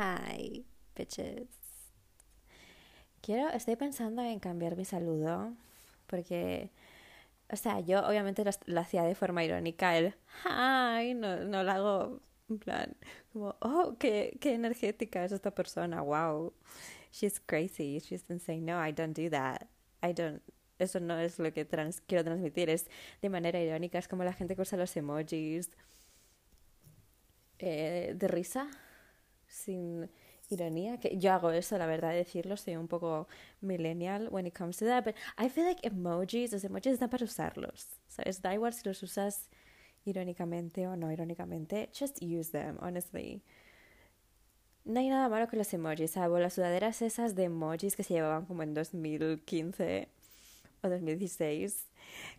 Hi, bitches. Quiero, estoy pensando en cambiar mi saludo porque, o sea, yo obviamente lo, hacía de forma irónica, el hi, no, no lo hago en plan, como, oh, qué, qué energética es esta persona, wow, she's crazy, she's insane. No, I don't do that. I don't, eso no es lo que quiero transmitir, es de manera irónica, es como la gente que usa los emojis eh, de risa, sin ironía, que yo hago eso, la verdad, de decirlo, soy un poco millennial when it comes to that, but I feel like emojis, los emojis están para usarlos, ¿sabes? Da igual si los usas irónicamente o no irónicamente, just use them, honestly. No hay nada malo con los emojis, salvo las sudaderas esas de emojis que se llevaban como en 2015 o 2016,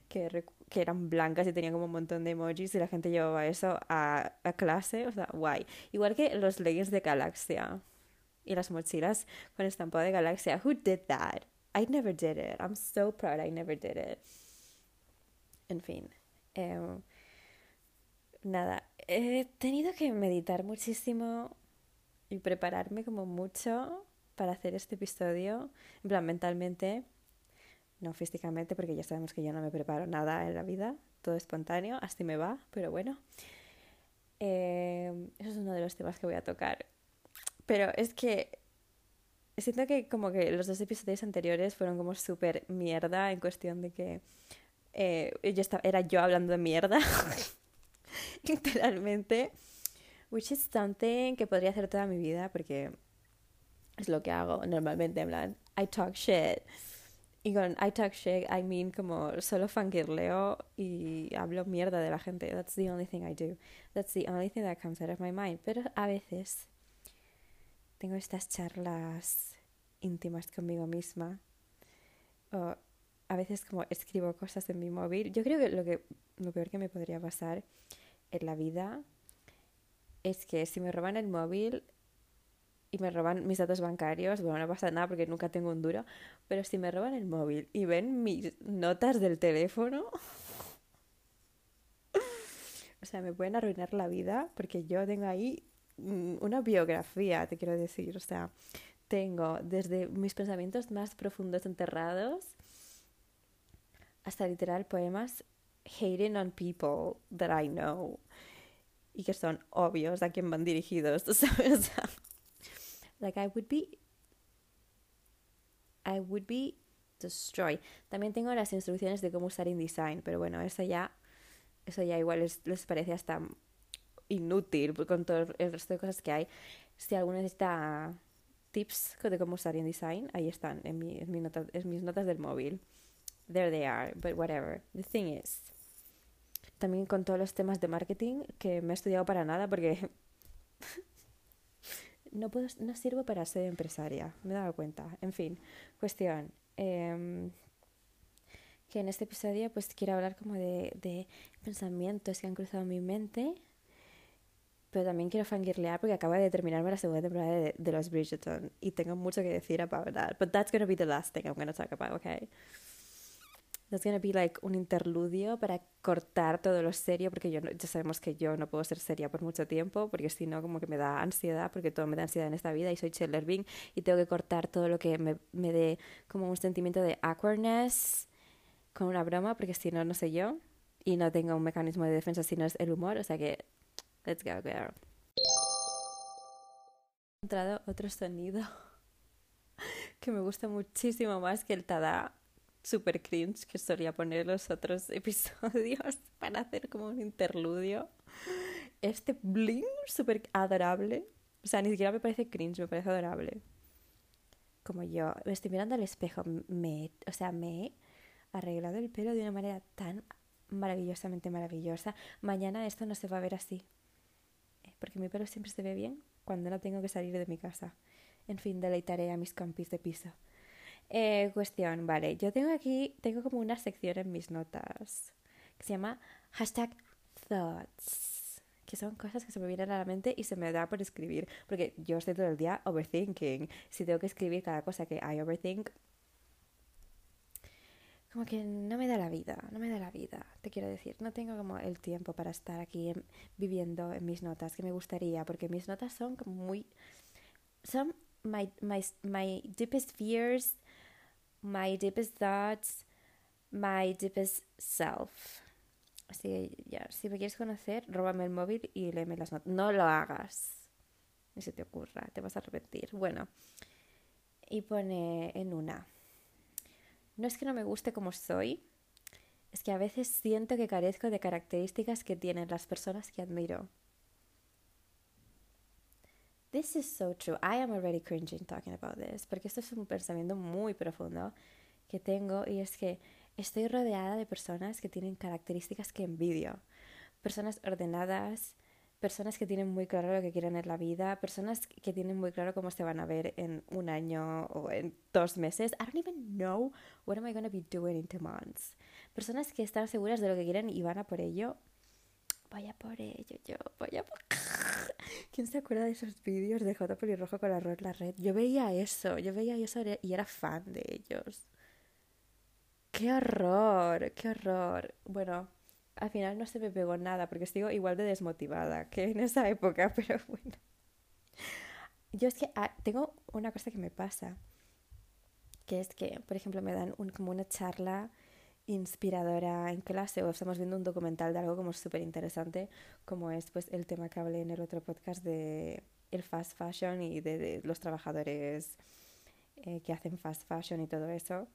que, que eran blancas y tenían como un montón de emojis y la gente llevaba eso a, a clase, o sea, guay. Igual que los leggings de Galaxia y las mochilas con estampado de Galaxia. Who did that? I never did it. I'm so proud I never did it. En fin. Eh, nada, he tenido que meditar muchísimo y prepararme como mucho para hacer este episodio, en plan mentalmente, no físicamente, porque ya sabemos que yo no me preparo nada en la vida, todo espontáneo, así me va, pero bueno. Eh, eso es uno de los temas que voy a tocar. Pero es que siento que como que los dos episodios anteriores fueron como súper mierda en cuestión de que eh, yo estaba, era yo hablando de mierda, literalmente, which is something que podría hacer toda mi vida porque es lo que hago normalmente, en plan, I talk shit. Y con I talk shit, I mean como solo fangirleo y hablo mierda de la gente. That's the only thing I do. That's the only thing that comes out of my mind. Pero a veces tengo estas charlas íntimas conmigo misma. O a veces como escribo cosas en mi móvil. Yo creo que lo, que lo peor que me podría pasar en la vida es que si me roban el móvil y me roban mis datos bancarios, bueno, no pasa nada porque nunca tengo un duro, pero si me roban el móvil y ven mis notas del teléfono, o sea, me pueden arruinar la vida porque yo tengo ahí mm, una biografía, te quiero decir, o sea, tengo desde mis pensamientos más profundos enterrados hasta literal poemas hating on people that I know y que son obvios a quién van dirigidos, ¿sabes? Like I would be I would be destroyed. También tengo las instrucciones de cómo usar InDesign, pero bueno, eso ya eso ya igual les, les parece hasta inútil con todo el resto de cosas que hay. Si alguno necesita tips de cómo usar InDesign, ahí están en, mi, en, mi nota, en mis notas del móvil. There they are, but whatever. The thing is, también con todos los temas de marketing que me he estudiado para nada porque no, puedo, no sirvo para ser empresaria, me he dado cuenta. En fin, cuestión. Eh, que en este episodio pues quiero hablar como de, de pensamientos que han cruzado mi mente, pero también quiero fangirlear porque acaba de terminarme la segunda temporada de, de Los Bridgerton y tengo mucho que decir about that. But that's to be the last thing I'm to talk about, okay? That's gonna be like un interludio para cortar todo lo serio, porque yo ya sabemos que yo no puedo ser seria por mucho tiempo, porque si no, como que me da ansiedad, porque todo me da ansiedad en esta vida y soy Chandler Bing y tengo que cortar todo lo que me, me dé como un sentimiento de awkwardness con una broma, porque si no, no sé yo y no tengo un mecanismo de defensa si no es el humor, o sea que, let's go girl. He encontrado otro sonido que me gusta muchísimo más que el tada super cringe que solía poner los otros episodios para hacer como un interludio. Este bling súper adorable. O sea, ni siquiera me parece cringe, me parece adorable. Como yo me estoy mirando al espejo, me, o sea, me he arreglado el pelo de una manera tan maravillosamente maravillosa. Mañana esto no se va a ver así. Eh, porque mi pelo siempre se ve bien cuando no tengo que salir de mi casa. En fin, deleitaré a mis compis de piso. Eh, cuestión, vale. Yo tengo aquí, tengo como una sección en mis notas que se llama hashtag thoughts, que son cosas que se me vienen a la mente y se me da por escribir, porque yo estoy todo el día overthinking. Si tengo que escribir cada cosa que I overthink, como que no me da la vida, no me da la vida, te quiero decir. No tengo como el tiempo para estar aquí viviendo en mis notas, que me gustaría, porque mis notas son como muy some my my my deepest fears, my deepest thoughts, my deepest self. Así que ya, si me quieres conocer, róbame el móvil y léeme las notas. No lo hagas. Ni se te ocurra, te vas a arrepentir. Bueno, y pone en una. No es que no me guste como soy, es que a veces siento que carezco de características que tienen las personas que admiro. This is so true. I am already cringing talking about this, porque esto es un pensamiento muy profundo que tengo y es que estoy rodeada de personas que tienen características que envidio. Personas ordenadas, personas que tienen muy claro lo que quieren en la vida, personas que tienen muy claro cómo se van a ver en un año o en dos meses. I don't even know what am I going to be doing in two months. Personas que están seguras de lo que quieren y van a por ello. Vaya por ello, yo, vaya por... ¿Quién se acuerda de esos vídeos de J. Pelirrojo con arroz la red? Yo veía eso, yo veía eso y era fan de ellos. ¡Qué horror! ¡Qué horror! Bueno, al final no se me pegó nada porque sigo igual de desmotivada que en esa época, pero bueno. Yo es que ah, tengo una cosa que me pasa, que es que, por ejemplo, me dan un, como una charla inspiradora en clase o estamos viendo un documental de algo como súper interesante, como es pues el tema que hablé en el otro podcast de el fast fashion y de, los trabajadores eh, que hacen fast fashion y todo eso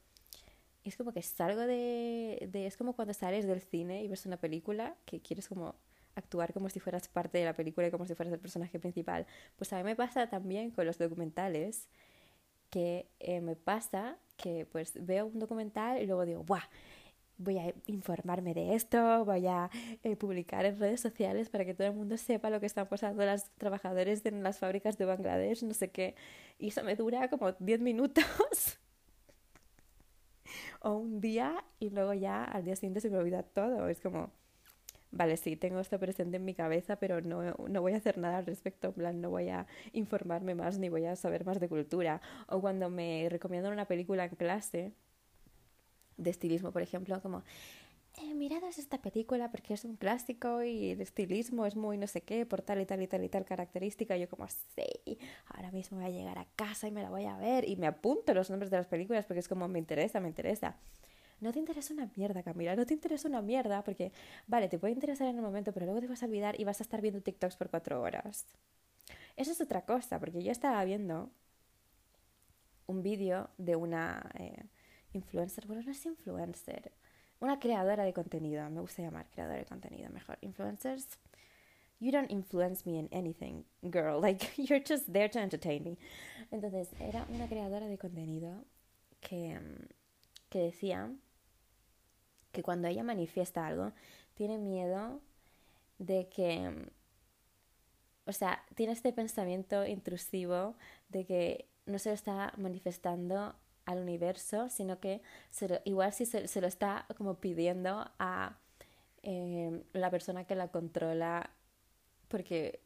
es como que salgo de, de, Es como cuando sales del cine y ves una película que quieres como actuar como si fueras parte de la película y como si fueras el personaje principal. Pues a mí me pasa también con los documentales que eh, me pasa que pues veo un documental y luego digo, ¡buah! Voy a informarme de esto, voy a eh, publicar en redes sociales para que todo el mundo sepa lo que están pasando los trabajadores en las fábricas de Bangladesh, no sé qué. Y eso me dura como 10 minutos. o un día y luego ya al día siguiente se me olvida todo. Es como, vale, sí, tengo esto presente en mi cabeza, pero no, no voy a hacer nada al respecto, en plan, no voy a informarme más ni voy a saber más de cultura. O cuando me recomiendan una película en clase de estilismo, por ejemplo, como, eh, esta película porque es un clásico y el estilismo es muy no sé qué, por tal y tal y tal y tal característica. Y yo como, sí, ahora mismo voy a llegar a casa y me la voy a ver y me apunto los nombres de las películas porque es como, me interesa, me interesa. No te interesa una mierda, Camila, no te interesa una mierda porque, vale, te puede interesar en un momento, pero luego te vas a olvidar y vas a estar viendo TikToks por cuatro horas. Eso es otra cosa, porque yo estaba viendo un vídeo de una eh, influencer, bueno, no es influencer, una creadora de contenido, me gusta llamar creadora de contenido mejor. Influencers, you don't influence me in anything, girl. Like, you're just there to entertain me. Entonces, era una creadora de contenido que, que decía que cuando ella manifiesta algo, tiene miedo de que, o sea, tiene este pensamiento intrusivo de que no se lo está manifestando al universo, sino que igual si se, lo está como pidiendo a eh, la persona que la controla, porque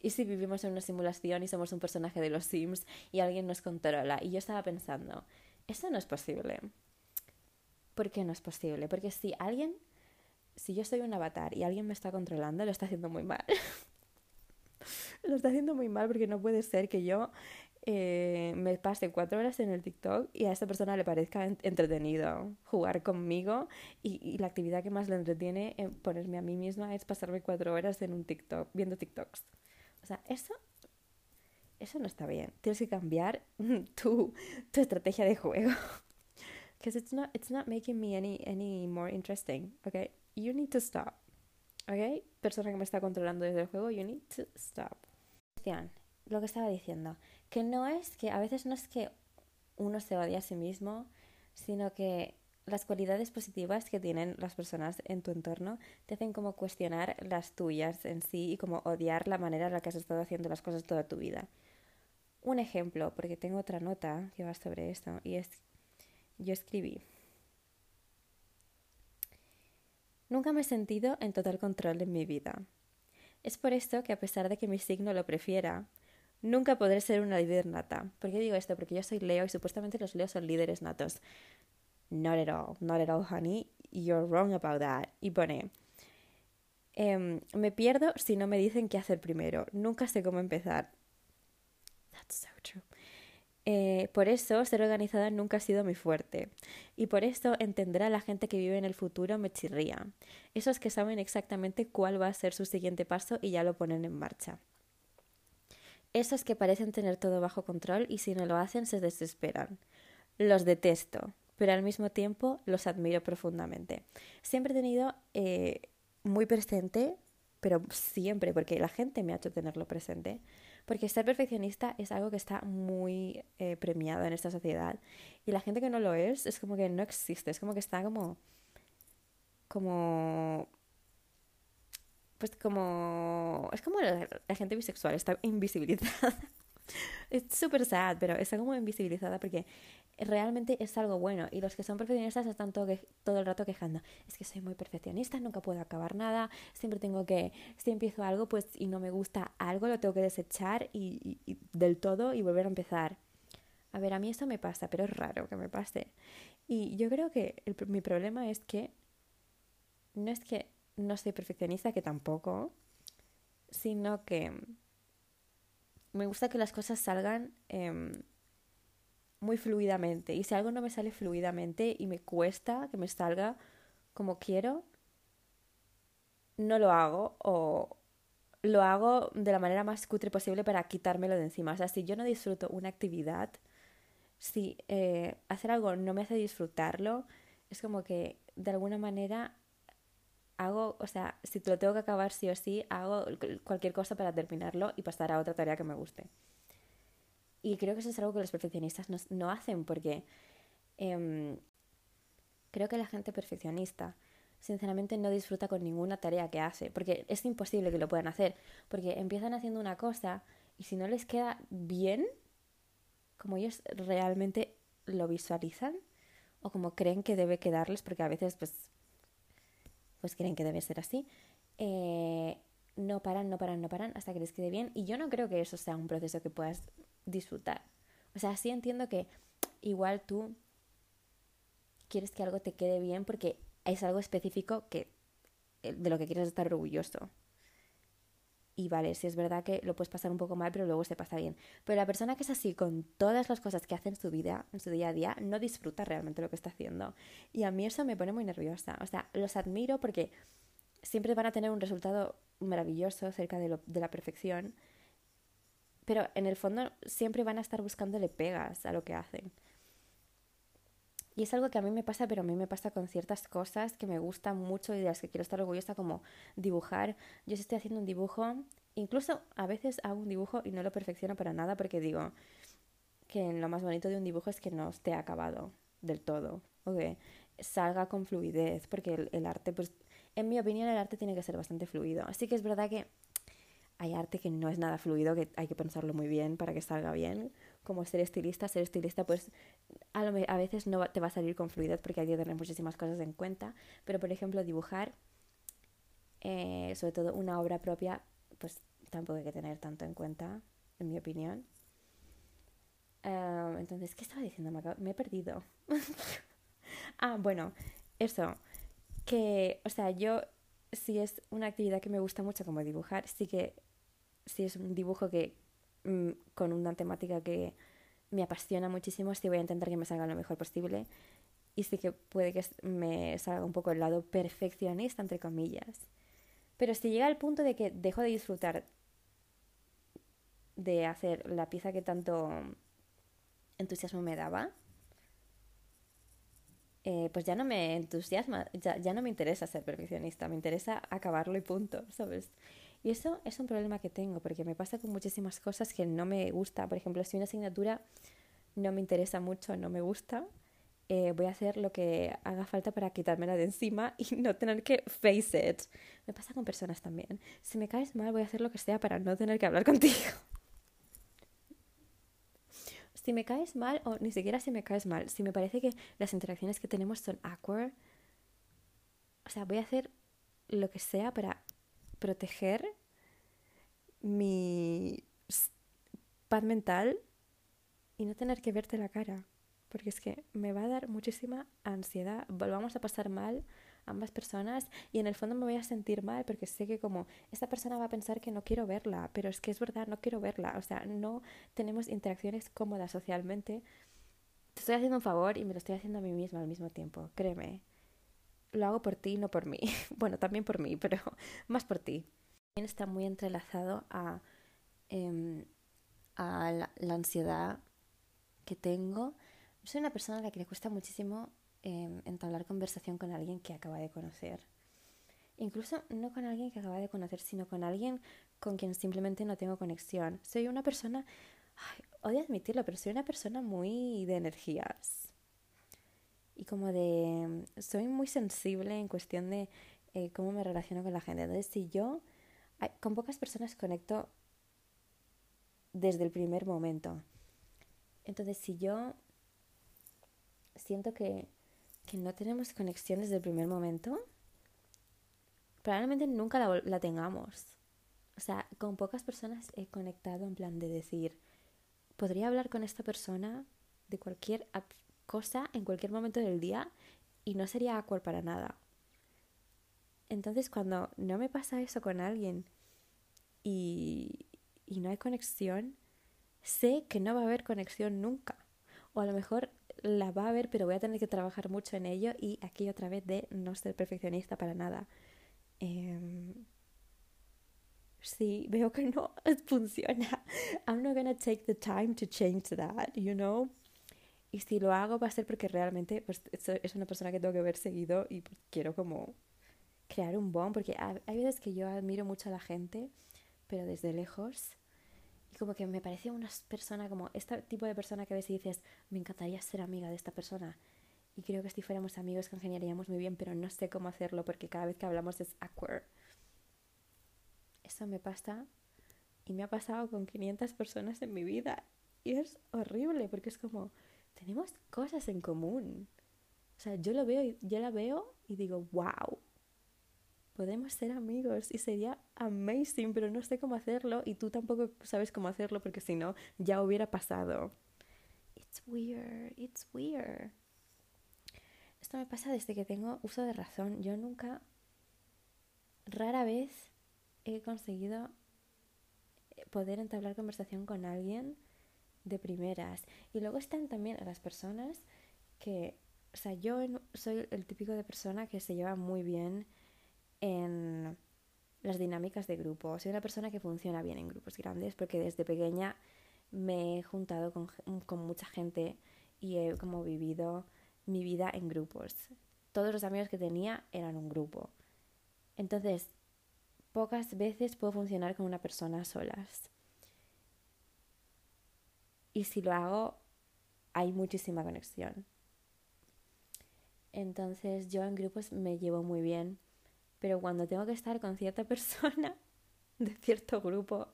¿y si vivimos en una simulación y somos un personaje de los Sims y alguien nos controla? Y yo estaba pensando, eso no es posible. ¿Por qué no es posible? Porque si alguien, si yo soy un avatar y alguien me está controlando, lo está haciendo muy mal. lo está haciendo muy mal porque no puede ser que yo eh, me pase cuatro horas en el TikTok y a esta persona le parezca entretenido jugar conmigo y, la actividad que más le entretiene en ponerme a mí misma es pasarme cuatro horas en un TikTok viendo TikToks. O sea, eso, eso no está bien. Tienes que cambiar tu, tu estrategia de juego. Because it's not, it's not making me any, any more interesting. Okay? You need to stop. Okay? Persona que me está controlando desde el juego, you need to stop. Lo que estaba diciendo que no es que a veces no es que uno se odie a sí mismo, sino que las cualidades positivas que tienen las personas en tu entorno te hacen como cuestionar las tuyas en sí y como odiar la manera en la que has estado haciendo las cosas toda tu vida. Un ejemplo, porque tengo otra nota que va sobre esto, y es, yo escribí, Nunca me he sentido en total control de mi vida. Es por esto que a pesar de que mi signo lo prefiera, Nunca podré ser una líder nata. ¿Por qué digo esto? Porque yo soy Leo y supuestamente los Leos son líderes natos. Not at all, not at all, honey. You're wrong about that. Y pone, em, me pierdo si no me dicen qué hacer primero. Nunca sé cómo empezar. That's so true. Eh, por eso ser organizada nunca ha sido mi fuerte. Y por eso entender a la gente que vive en el futuro me chirría. Esos que saben exactamente cuál va a ser su siguiente paso y ya lo ponen en marcha. Esos que parecen tener todo bajo control y si no lo hacen se desesperan. Los detesto, pero al mismo tiempo los admiro profundamente. Siempre he tenido eh, muy presente, pero siempre, porque la gente me ha hecho tenerlo presente, porque ser perfeccionista es algo que está muy eh, premiado en esta sociedad y la gente que no lo es es como que no existe, es como que está como como pues como es como la, gente bisexual está invisibilizada. Es súper sad pero está como invisibilizada porque realmente es algo bueno. Y los que son perfeccionistas están todo, el rato quejando. Es que soy muy perfeccionista nunca puedo acabar nada siempre tengo que si empiezo algo pues y no me gusta algo lo tengo que desechar y, del todo y volver a empezar. A ver a mí esto me pasa pero es raro que me pase. Y yo creo que mi problema es que no es que no soy perfeccionista, que tampoco, sino que me gusta que las cosas salgan em, muy fluidamente. Y si algo no me sale fluidamente y me cuesta que me salga como quiero, no lo hago o lo hago de la manera más cutre posible para quitármelo de encima. O sea, si yo no disfruto una actividad, si eh, hacer algo no me hace disfrutarlo, es como que de alguna manera hago, o sea, si lo tengo que acabar sí o sí, hago cualquier cosa para terminarlo y pasar a otra tarea que me guste. Y creo que eso es algo que los perfeccionistas no, hacen porque em, creo que la gente perfeccionista sinceramente no disfruta con ninguna tarea que hace, porque es imposible que lo puedan hacer, porque empiezan haciendo una cosa y si no les queda bien, como ellos realmente lo visualizan o como creen que debe quedarles, porque a veces pues pues creen que debe ser así, eh, no paran, no paran, no paran hasta que les quede bien. Y yo no creo que eso sea un proceso que puedas disfrutar. O sea, sí entiendo que igual tú quieres que algo te quede bien porque es algo específico que, eh, de lo que quieres estar orgulloso. Y vale, si es verdad que lo puedes pasar un poco mal, pero luego se pasa bien. Pero la persona que es así con todas las cosas que hace en su vida, en su día a día, no disfruta realmente lo que está haciendo. Y a mí eso me pone muy nerviosa. O sea, los admiro porque siempre van a tener un resultado maravilloso cerca de, de la perfección. Pero en el fondo siempre van a estar buscándole pegas a lo que hacen. Y es algo que a mí me pasa, pero a mí me pasa con ciertas cosas que me gustan mucho y de las que quiero estar orgullosa, como dibujar. Yo estoy haciendo un dibujo, incluso a veces hago un dibujo y no lo perfecciono para nada porque digo que lo más bonito de un dibujo es que no esté acabado del todo, o que salga con fluidez, porque el, el arte, pues, en mi opinión, el arte tiene que ser bastante fluido. Así que es verdad que hay arte que no es nada fluido, que hay que pensarlo muy bien para que salga bien, como ser estilista. Ser estilista, pues a, a veces no te va a salir con fluidez porque hay que tener muchísimas cosas en cuenta, pero por ejemplo dibujar, eh, sobre todo una obra propia, pues tampoco hay que tener tanto en cuenta, en mi opinión. Entonces, ¿qué estaba diciendo? Me, me he perdido. ah, bueno, eso, que, o sea, yo si es una actividad que me gusta mucho como dibujar, sí que si es un dibujo que mm, con una temática que me apasiona muchísimo, sí voy a intentar que me salga lo mejor posible y sí que puede que me salga un poco el lado perfeccionista, entre comillas. Pero si llega al punto de que dejo de disfrutar de hacer la pieza que tanto entusiasmo me daba, eh, pues ya no me entusiasma, ya, ya no me interesa ser perfeccionista, me interesa acabarlo y punto, ¿sabes? Y eso es un problema que tengo, porque me pasa con muchísimas cosas que no me gusta. Por ejemplo, si una asignatura no me interesa mucho, no me gusta, eh, voy a hacer lo que haga falta para quitármela de encima y no tener que face it. Me pasa con personas también. Si me caes mal, voy a hacer lo que sea para no tener que hablar contigo. si me caes mal, o ni siquiera si me caes mal, si me parece que las interacciones que tenemos son awkward, o sea, voy a hacer lo que sea para proteger mi paz mental y no tener que verte la cara. Porque es que me va a dar muchísima ansiedad. Volvamos a pasar mal ambas personas y en el fondo me voy a sentir mal porque sé que como esta persona va a pensar que no quiero verla, pero es que es verdad, no quiero verla, o sea, no tenemos interacciones cómodas socialmente. Te estoy haciendo un favor y me lo estoy haciendo a mí misma al mismo tiempo, créeme. Lo hago por ti, no por mí. bueno, también por mí, pero más por ti. También está muy entrelazado a, em, a la ansiedad que tengo soy una persona a la que le cuesta muchísimo em, entablar conversación con alguien que acaba de conocer. Incluso no con alguien que acaba de conocer, sino con alguien con quien simplemente no tengo conexión. Soy una persona, odio admitirlo, pero soy una persona muy de energías. Y como de... Soy muy sensible en cuestión de eh, cómo me relaciono con la gente. Entonces, si yo con pocas personas conecto desde el primer momento. Entonces, si yo siento que, no tenemos conexión desde el primer momento, probablemente nunca la, la, tengamos. O sea, con pocas personas he conectado en plan de decir, podría hablar con esta persona de cualquier cosa en cualquier momento del día y no sería awkward para nada. Entonces cuando no me pasa eso con alguien y, y no hay conexión, sé que no va a haber conexión nunca. O a lo mejor la va a ver, pero voy a tener que trabajar mucho en ello y aquí otra vez de no ser perfeccionista para nada. Em, sí, veo que no funciona. I'm not gonna take the time to change that, you know. Y si lo hago va a ser porque realmente pues, es una persona que tengo que ver seguido y quiero como crear un bond, porque hay veces que yo admiro mucho a la gente, pero desde lejos como que me parece una persona como este tipo de persona que ves y dices, me encantaría ser amiga de esta persona. Y creo que si fuéramos amigos congeniaríamos muy bien, pero no sé cómo hacerlo porque cada vez que hablamos es awkward. Eso me pasa y me ha pasado con 500 personas en mi vida. Y es horrible porque es como, tenemos cosas en común. O sea, yo lo veo y yo la veo y digo, wow, podemos ser amigos y sería amazing, pero no sé cómo hacerlo y tú tampoco sabes cómo hacerlo porque si no, ya hubiera pasado. It's weird, it's weird. Esto me pasa desde que tengo uso de razón. Yo nunca, rara vez he conseguido poder entablar conversación con alguien de primeras. Y luego están también las personas que, o sea, yo soy el típico de persona que se lleva muy bien en las dinámicas de grupo. Soy una persona que funciona bien en grupos grandes porque desde pequeña me he juntado con, con mucha gente y he como vivido mi vida en grupos. Todos los amigos que tenía eran un grupo. Entonces, pocas veces puedo funcionar con una persona solas. Y si lo hago, hay muchísima conexión. Entonces yo en grupos me llevo muy bien pero cuando tengo que estar con cierta persona de cierto grupo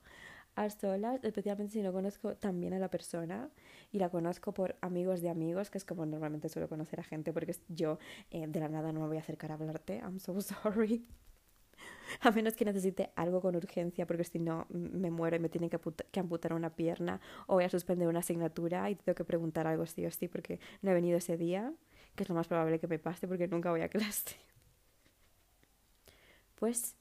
a solas, especialmente si no conozco también a la persona y la conozco por amigos de amigos, que es como normalmente suelo conocer a gente, porque yo eh, de la nada no me voy a acercar a hablarte, I'm so sorry. A menos que necesite algo con urgencia, porque si no me muero y me tienen que, que, amputar una pierna o voy a suspender una asignatura y tengo que preguntar algo sí o sí porque no he venido ese día, que es lo más probable que me pase porque nunca voy a clase pues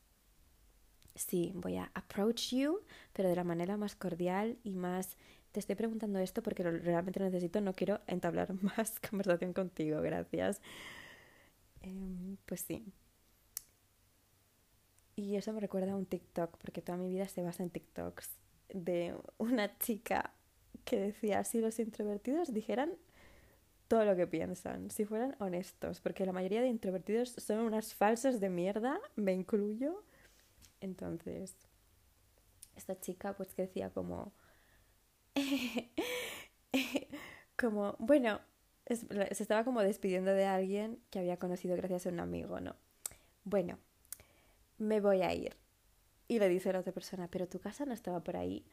sí, voy a approach you, pero de la manera más cordial y más... Te estoy preguntando esto porque lo realmente necesito, no quiero entablar más conversación contigo, gracias. Em, pues sí. Y eso me recuerda a un TikTok, porque toda mi vida se basa en TikToks, de una chica que decía, si los introvertidos dijeran todo lo que piensan, si fueran honestos, porque la mayoría de introvertidos son unas falsas de mierda, me incluyo. Entonces, esta chica pues que decía como, como, bueno, se estaba como despidiendo de alguien que había conocido gracias a un amigo, ¿no? Bueno, me voy a ir. Y le dice la otra persona, pero tu casa no estaba por ahí.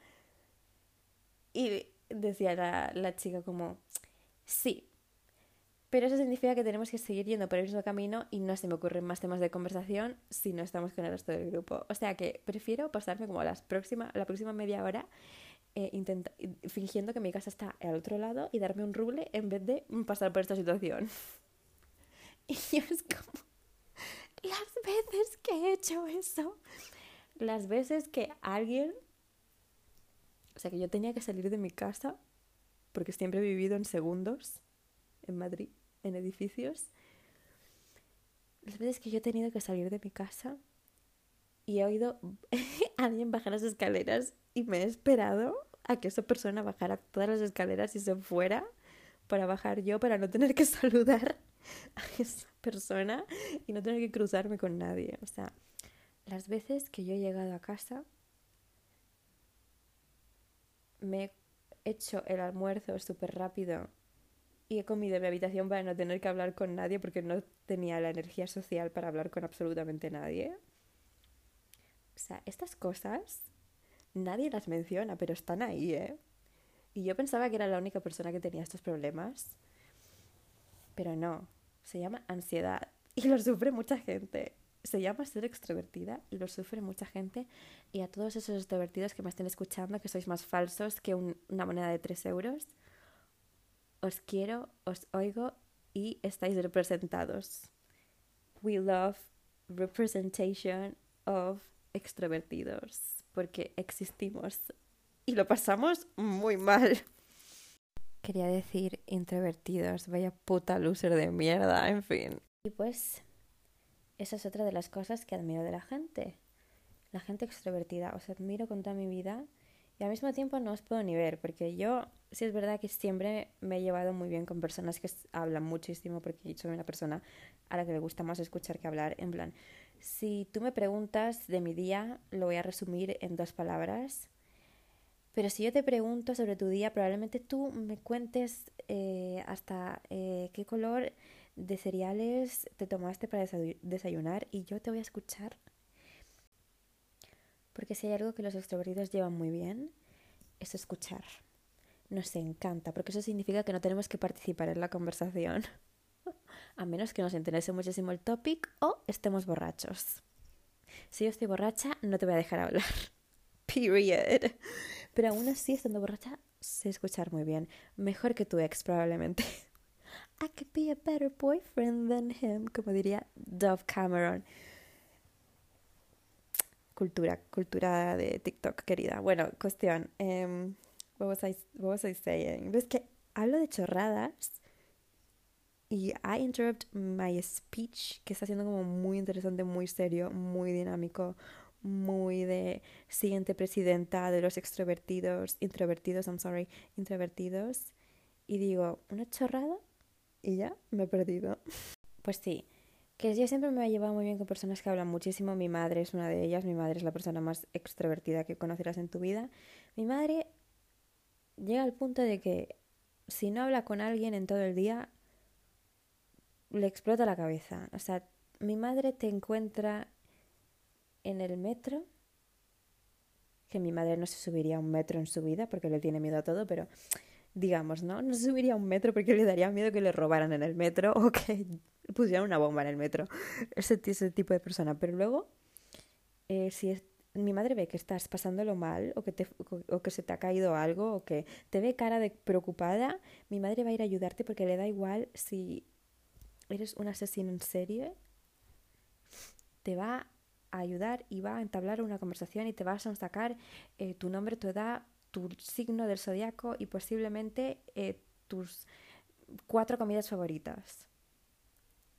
Y decía la, la chica como, sí, pero eso significa que tenemos que seguir yendo por el mismo camino y no se me ocurren más temas de conversación si no estamos con el resto del grupo. O sea que prefiero pasarme como las próxima, la próxima media hora eh, fingiendo que mi casa está al otro lado y darme un ruble en vez de pasar por esta situación. Y yo es como... las veces que he hecho eso, las veces que alguien, o sea, que yo tenía que salir de mi casa, porque siempre he vivido en segundos, en Madrid, en edificios, las veces que yo he tenido que salir de mi casa y he oído a alguien bajar las escaleras y me he esperado a que esa persona bajara todas las escaleras y se fuera para bajar yo, para no tener que saludar a esa persona y no tener que cruzarme con nadie. O sea, las veces que yo he llegado a casa, me he hecho el almuerzo súper rápido y he comido en mi habitación para no tener que hablar con nadie porque no tenía la energía social para hablar con absolutamente nadie. O sea, estas cosas nadie las menciona, pero están ahí, ¿eh? Y yo pensaba que era la única persona que tenía estos problemas, pero no, se llama ansiedad y lo sufre mucha gente. Se llama ser extrovertida y lo sufre mucha gente. Y a todos esos extrovertidos que me estén escuchando, que sois más falsos que una moneda de 3 euros, os quiero, os oigo y estáis representados. We love representation of extrovertidos porque existimos y lo pasamos muy mal. Quería decir introvertidos, vaya puta loser de mierda, en fin. Y pues, esa es otra de las cosas que admiro de la gente. La gente extrovertida, os admiro con toda mi vida y al mismo tiempo no os puedo ni ver, porque yo sí es verdad que siempre me he llevado muy bien con personas que hablan muchísimo, porque soy una persona a la que le gusta más escuchar que hablar. En plan, si tú me preguntas de mi día, lo voy a resumir en dos palabras. Pero si yo te pregunto sobre tu día, probablemente tú me cuentes eh, hasta eh, qué color de cereales te tomaste para desayunar y yo te voy a escuchar. Porque si hay algo que los extrovertidos llevan muy bien, es escuchar. Nos encanta, porque eso significa que no tenemos que participar en la conversación. a menos que nos interese muchísimo el topic o estemos borrachos. Si yo estoy borracha, no te voy a dejar hablar. Period. Pero aún así, estando borracha, sé escuchar muy bien. Mejor que tu ex, probablemente. I could be a better boyfriend than him, como diría Dove Cameron. Cultura, cultura de TikTok, querida. Bueno, cuestión. Um, what, was I, what was I saying? ¿Ves que hablo de chorradas? y I interrupt my speech, que está siendo como muy interesante, muy serio, muy dinámico, muy de siguiente presidenta de los extrovertidos, introvertidos, I'm sorry, introvertidos. Y digo, una chorrada y ya me he perdido. Pues sí, que yo siempre me he llevado muy bien con personas que hablan muchísimo. Mi madre es una de ellas, mi madre es la persona más extrovertida que conocerás en tu vida. Mi madre llega al punto de que si no habla con alguien en todo el día, le explota la cabeza. O sea, mi madre te encuentra en el metro, que mi madre no se subiría a un metro en su vida porque le tiene miedo a todo, pero digamos, ¿no? No se subiría a un metro porque le daría miedo que le robaran en el metro o que pusieran una bomba en el metro. Ese, tipo de persona. Pero luego, eh, si es, mi madre ve que estás pasándolo mal o que, te, o que se te ha caído algo o que te ve cara de preocupada, mi madre va a ir a ayudarte porque le da igual si eres un asesino en serie, te va a ayudar y va a entablar una conversación y te vas a sacar eh, tu nombre, tu edad, tu signo del zodiaco y posiblemente eh, tus cuatro comidas favoritas.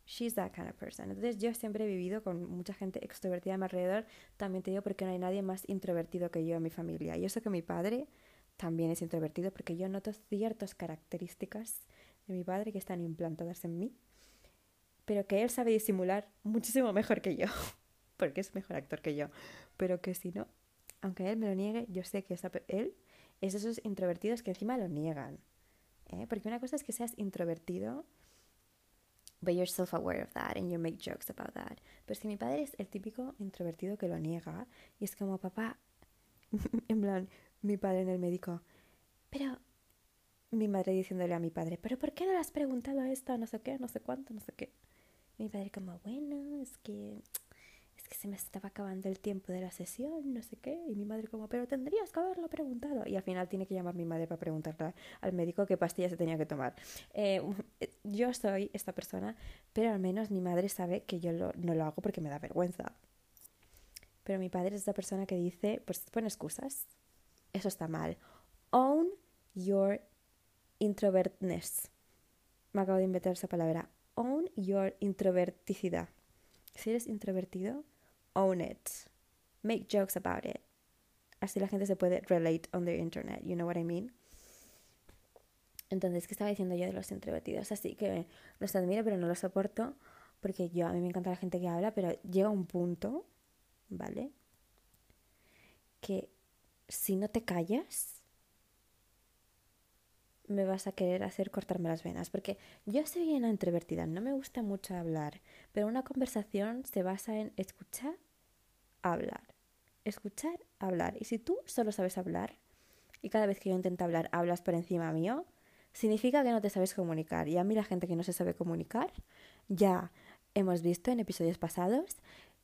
She's that kind of person. Entonces yo siempre he vivido con mucha gente extrovertida a mi alrededor. También te digo porque no hay nadie más introvertido que yo en mi familia. Y eso que mi padre también es introvertido porque yo noto ciertas características de mi padre que están implantadas en mí pero que él sabe disimular muchísimo mejor que yo, porque es mejor actor que yo, pero que si no, aunque él me lo niegue, yo sé que él es de esos introvertidos que encima lo niegan, ¿eh? porque una cosa es que seas introvertido, but you're self-aware of that and you make jokes about that, pero que mi padre es el típico introvertido que lo niega y es como, papá, en plan, mi padre en el médico, pero mi madre diciéndole a mi padre, pero ¿por qué no le has preguntado esto? No sé qué, no sé cuánto, no sé qué. Mi padre como, bueno, es que que se me estaba acabando el tiempo de la sesión, no sé qué. Y mi madre como, pero tendrías que haberlo preguntado. Y al final tiene que llamar mi madre para preguntarle al médico qué pastilla se tenía que tomar. Eh, yo soy esta persona, pero al menos mi madre sabe que yo no lo hago porque me da vergüenza. Pero mi padre es esta persona que dice, pues pone excusas. Eso está mal. Own your introvertness. Me acabo de inventar esa palabra. Own your introverticidad. Si eres introvertido, own it. Make jokes about it. Así la gente se puede relate on the internet. You know what I mean? Entonces, ¿qué estaba diciendo yo de los introvertidos? Así que los admiro, pero no los soporto. Porque yo, a mí me encanta la gente que habla, pero llega un punto, ¿vale? Que si no te callas, me vas a querer hacer cortarme las venas. Porque yo soy una introvertida, no me gusta mucho hablar, pero una conversación se basa en escuchar, hablar. Escuchar, hablar. Y si tú solo sabes hablar, y cada vez que yo intento hablar hablas por encima mío, significa que no te sabes comunicar. Y a mí la gente que no se sabe comunicar, ya hemos visto en episodios pasados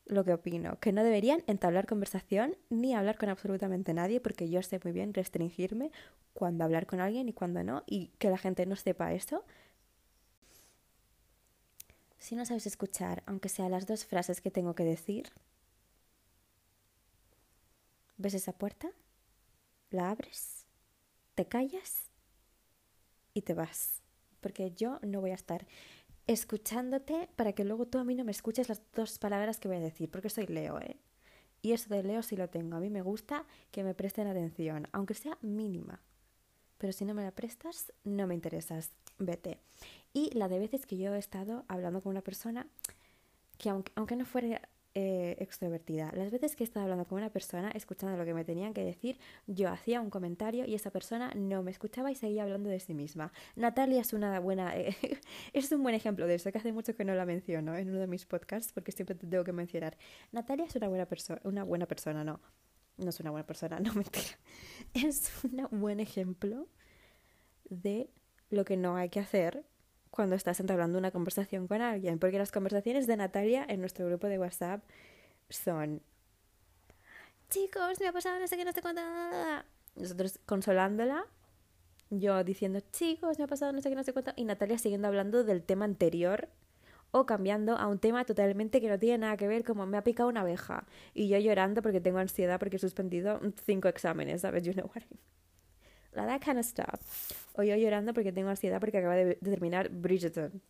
lo que opino, que no deberían entablar conversación ni hablar con absolutamente nadie, porque yo sé muy bien restringirme cuando hablar con alguien y cuando no, y que la gente no sepa eso. Si no sabes escuchar, aunque sea las dos frases que tengo que decir, ¿ves esa puerta? ¿La abres? ¿Te callas? Y te vas. Porque yo no voy a estar escuchándote para que luego tú a mí no me escuches las dos palabras que voy a decir, porque soy Leo, ¿eh? Y eso de Leo sí lo tengo. A mí me gusta que me presten atención, aunque sea mínima. Pero si no me la prestas, no me interesas. Vete. Y la de veces que yo he estado hablando con una persona que aunque, aunque no fuera eh, extrovertida. Las veces que he estado hablando con una persona, escuchando lo que me tenían que decir, yo hacía un comentario y esa persona no me escuchaba y seguía hablando de sí misma. Natalia es una buena, eh, es un buen ejemplo de eso, que hace mucho que no la menciono en uno de mis podcasts porque siempre te tengo que mencionar. Natalia es una buena persona, una buena persona, no. No es una buena persona, no mentira. Es un buen ejemplo de lo que no hay que hacer cuando estás entablando una conversación con alguien, porque las conversaciones de Natalia en nuestro grupo de WhatsApp son chicos, me ha pasado no sé qué, no sé cuánto. Nosotros consolándola, yo diciendo chicos, me ha pasado no sé qué, no sé cuánto, y Natalia siguiendo hablando del tema anterior o cambiando a un tema totalmente que no tiene nada que ver, como me ha picado una abeja, y yo llorando porque tengo ansiedad porque he suspendido cinco exámenes, ¿sabes? You know what I mean? stuff. O yo llorando porque tengo ansiedad porque acaba de, terminar Bridgerton.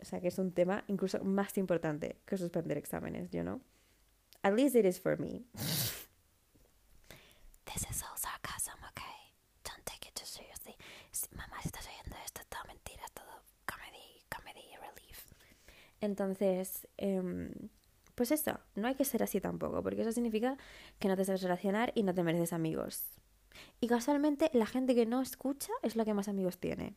O sea que es un tema incluso más importante que suspender exámenes, you know? At least it is for me. This is all sarcasm, okay? Don't take it too seriously. mamá, si estás oyendo esto, todo mentira, todo comedy, comedy relief. Entonces, eh, pues eso, no hay que ser así tampoco, porque eso significa que no te sabes relacionar y no te mereces amigos. Y casualmente la gente que no escucha es la que más amigos tiene.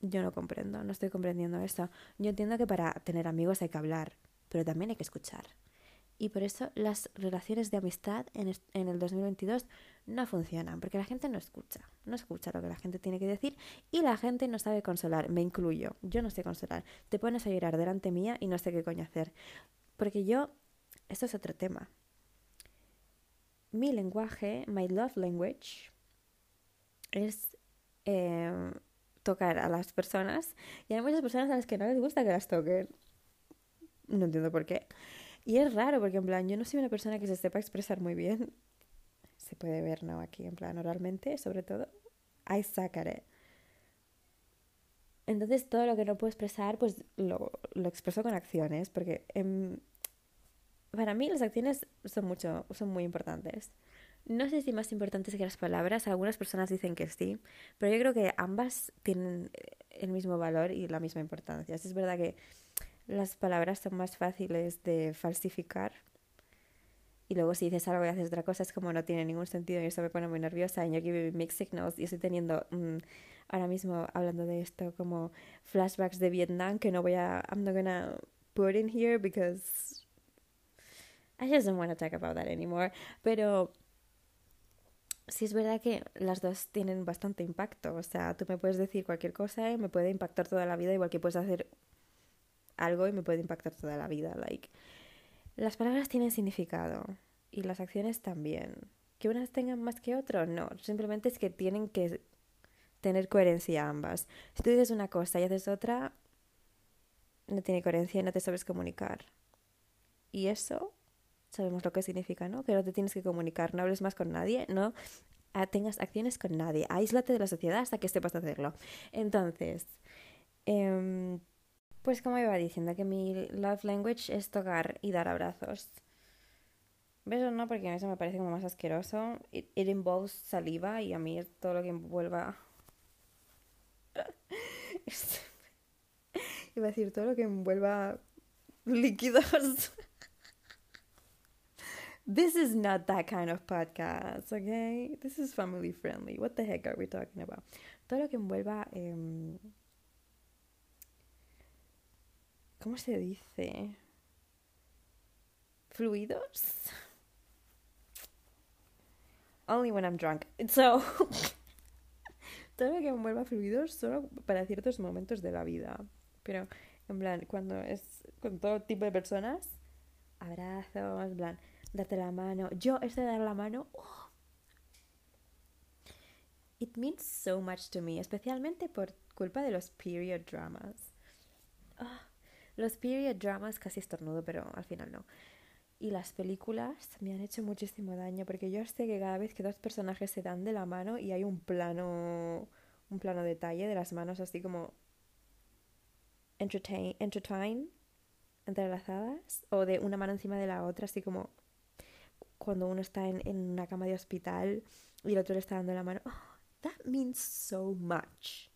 Yo no comprendo, no estoy comprendiendo eso. Yo entiendo que para tener amigos hay que hablar, pero también hay que escuchar. Y por eso las relaciones de amistad en, el 2022 no funcionan, porque la gente no escucha, no escucha lo que la gente tiene que decir y la gente no sabe consolar, me incluyo, yo no sé consolar. Te pones a llorar delante mía y no sé qué coño hacer. Porque yo, esto es otro tema, mi lenguaje, my love language, es em, tocar a las personas. Y hay muchas personas a las que no les gusta que las toquen. No entiendo por qué. Y es raro porque, en plan, yo no soy una persona que se sepa expresar muy bien. Se puede ver, ¿no? Aquí, en plan, oralmente, sobre todo. At it. Entonces, todo lo que no puedo expresar, pues lo, lo expreso con acciones. Porque en, para mí las acciones son mucho, son muy importantes. No sé si más importantes que las palabras, algunas personas dicen que sí, pero yo creo que ambas tienen el mismo valor y la misma importancia. Es verdad que las palabras son más fáciles de falsificar y luego si dices algo y haces otra cosa es como no tiene ningún sentido y eso me pone muy nerviosa y yo aquí mixed signals y estoy teniendo mm, ahora mismo hablando de esto como flashbacks de Vietnam que no voy a I'm not gonna put in here because I just don't want to talk about that anymore. Pero sí es verdad que las dos tienen bastante impacto. O sea, tú me puedes decir cualquier cosa y me puede impactar toda la vida, igual que puedes hacer algo y me puede impactar toda la vida. Like, las palabras tienen significado y las acciones también. Que unas tengan más que otras, no. Simplemente es que tienen que tener coherencia ambas. Si tú dices una cosa y haces otra, no tiene coherencia y no te sabes comunicar. Y eso sabemos lo que significa, ¿no? Que no te tienes que comunicar, no hables más con nadie, no tengas acciones con nadie, aíslate de la sociedad hasta que sepas hacerlo. Entonces, em, pues como iba diciendo, que mi love language es tocar y dar abrazos. Besos no, porque eso me parece como más asqueroso. It, it involves saliva y a mí todo lo que envuelva... iba a decir todo lo que envuelva líquidos. This is not that kind of podcast, okay? This is family friendly. What the heck are we talking about? Todo lo que envuelva. Eh, ¿Cómo se dice? Fluidos. Only when I'm drunk. So. todo lo que envuelva fluidos solo para ciertos momentos de la vida. Pero, en plan, cuando es con todo tipo de personas, abrazos, en plan darte la mano. Yo, este de dar la mano, oh, it means so much to me, especialmente por culpa de los period dramas. Oh, los period dramas casi estornudo, pero al final no. Y las películas me han hecho muchísimo daño porque yo sé que cada vez que dos personajes se dan de la mano y hay un plano un plano detalle de las manos así como entertain, entertain entrelazadas o de una mano encima de la otra así como cuando uno está en, en una cama de hospital y el otro le está dando la mano. Oh, that means so much.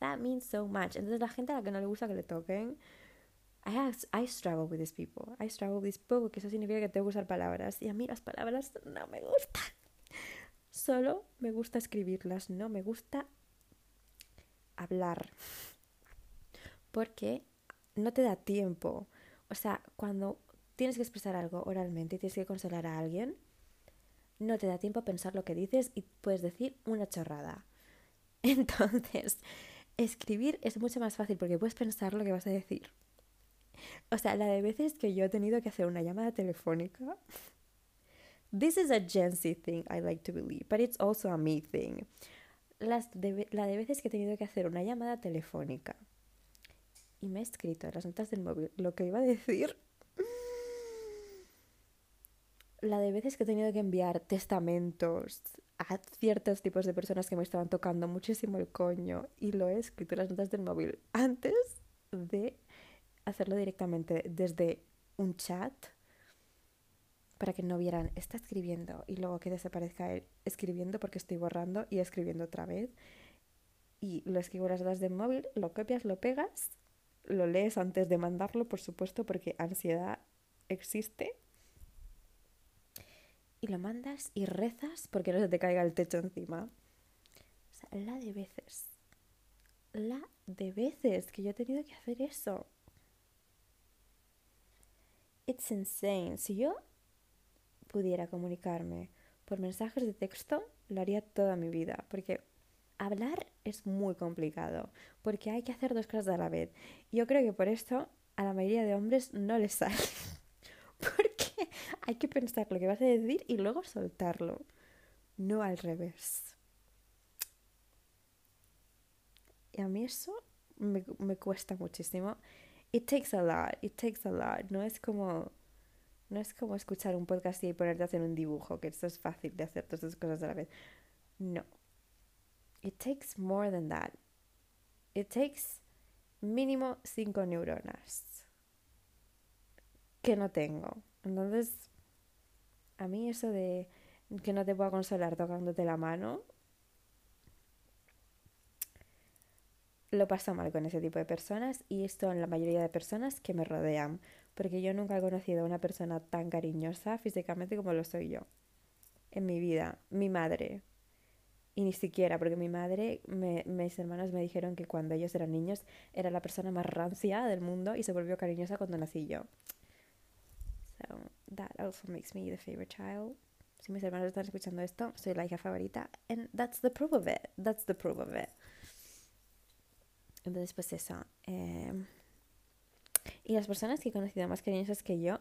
That means so much. Entonces la gente a la que no le gusta que le toquen, I, I struggle with these people. I struggle with these people porque eso significa que tengo que usar palabras. Y a mí las palabras no me gustan. Solo me gusta escribirlas, no me gusta hablar. Porque no te da tiempo. O sea, cuando tienes que expresar algo oralmente y tienes que consolar a alguien, no te da tiempo a pensar lo que dices y puedes decir una chorrada. Entonces, escribir es mucho más fácil porque puedes pensar lo que vas a decir. O sea, la de veces que yo he tenido que hacer una llamada telefónica. This is a Gen Z thing, I like to believe, but it's also a me thing. Las la de veces que he tenido que hacer una llamada telefónica y me he escrito en las notas del móvil lo que iba a decir la de veces que he tenido que enviar testamentos a ciertos tipos de personas que me estaban tocando muchísimo el coño y lo he escrito en las notas del móvil antes de hacerlo directamente desde un chat para que no vieran, está escribiendo y luego que desaparezca él escribiendo porque estoy borrando y escribiendo otra vez. Y lo escribo las notas del móvil, lo copias, lo pegas, lo lees antes de mandarlo, por supuesto, porque ansiedad existe y lo mandas y rezas porque no se te caiga el techo encima. O sea, la de veces. La de veces que yo he tenido que hacer eso. It's insane. Si yo pudiera comunicarme por mensajes de texto, lo haría toda mi vida. Porque hablar es muy complicado. Porque hay que hacer dos cosas a la vez. Yo creo que por esto a la mayoría de hombres no les sale. hay que pensar lo que vas a decir y luego soltarlo, no al revés. Y a mí eso me, me cuesta muchísimo. It takes a lot, it takes a lot. No es como no es como escuchar un podcast y ponerte a hacer un dibujo, que esto es fácil de hacer todas esas cosas a la vez. No. It takes more than that. It takes mínimo cinco neuronas que no tengo. Entonces, a mí eso de que no te pueda consolar tocándote la mano, lo paso mal con ese tipo de personas y esto en la mayoría de personas que me rodean, porque yo nunca he conocido a una persona tan cariñosa físicamente como lo soy yo. En mi vida, mi madre. Y ni siquiera, porque mi madre, mis hermanos me dijeron que cuando ellos eran niños era la persona más rancia del mundo y se volvió cariñosa cuando nací yo. So that also makes me the favorite child. Si mis hermanos están escuchando esto, soy la hija favorita. And that's the proof of it. That's the proof of it. Entonces, pues eso. Eh, y las personas que he conocido más cariñosas que yo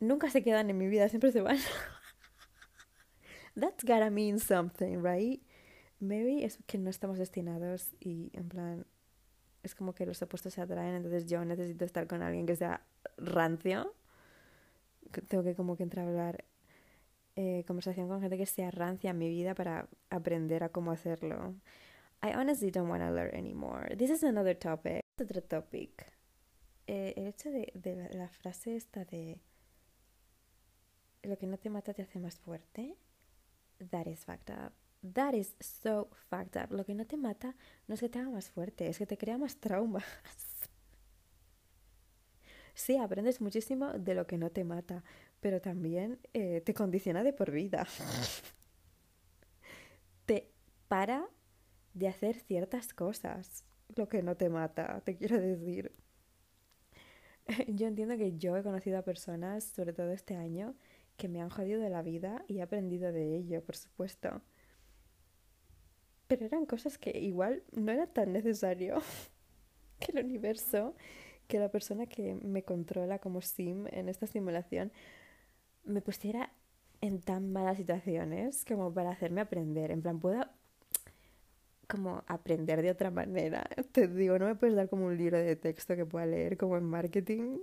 nunca se quedan en mi vida, siempre se van. That's gotta mean something, right? maybe es que no estamos destinados y en plan es como que los opuestos se atraen, entonces yo necesito estar con alguien que sea rancio. Tengo que como que entablar eh, conversación con gente que sea rancia en mi vida para aprender a cómo hacerlo. I honestly don't want to learn anymore. This is another topic. Otro topic. Eh, el hecho de, la frase esta de lo que no te mata te hace más fuerte. That is fucked up. That is so fucked up. Lo que no te mata no es que te haga más fuerte, es que te crea más traumas. Sí, aprendes muchísimo de lo que no te mata, pero también eh, te condiciona de por vida. te para de hacer ciertas cosas, lo que no te mata, te quiero decir. Yo entiendo que yo he conocido a personas, sobre todo este año, que me han jodido de la vida y he aprendido de ello, por supuesto. Pero eran cosas que igual no era tan necesario que el universo, que la persona que me controla como sim en esta simulación, me pusiera en tan malas situaciones como para hacerme aprender. En plan, puedo como aprender de otra manera. Te digo, no me puedes dar como un libro de texto que pueda leer como en marketing.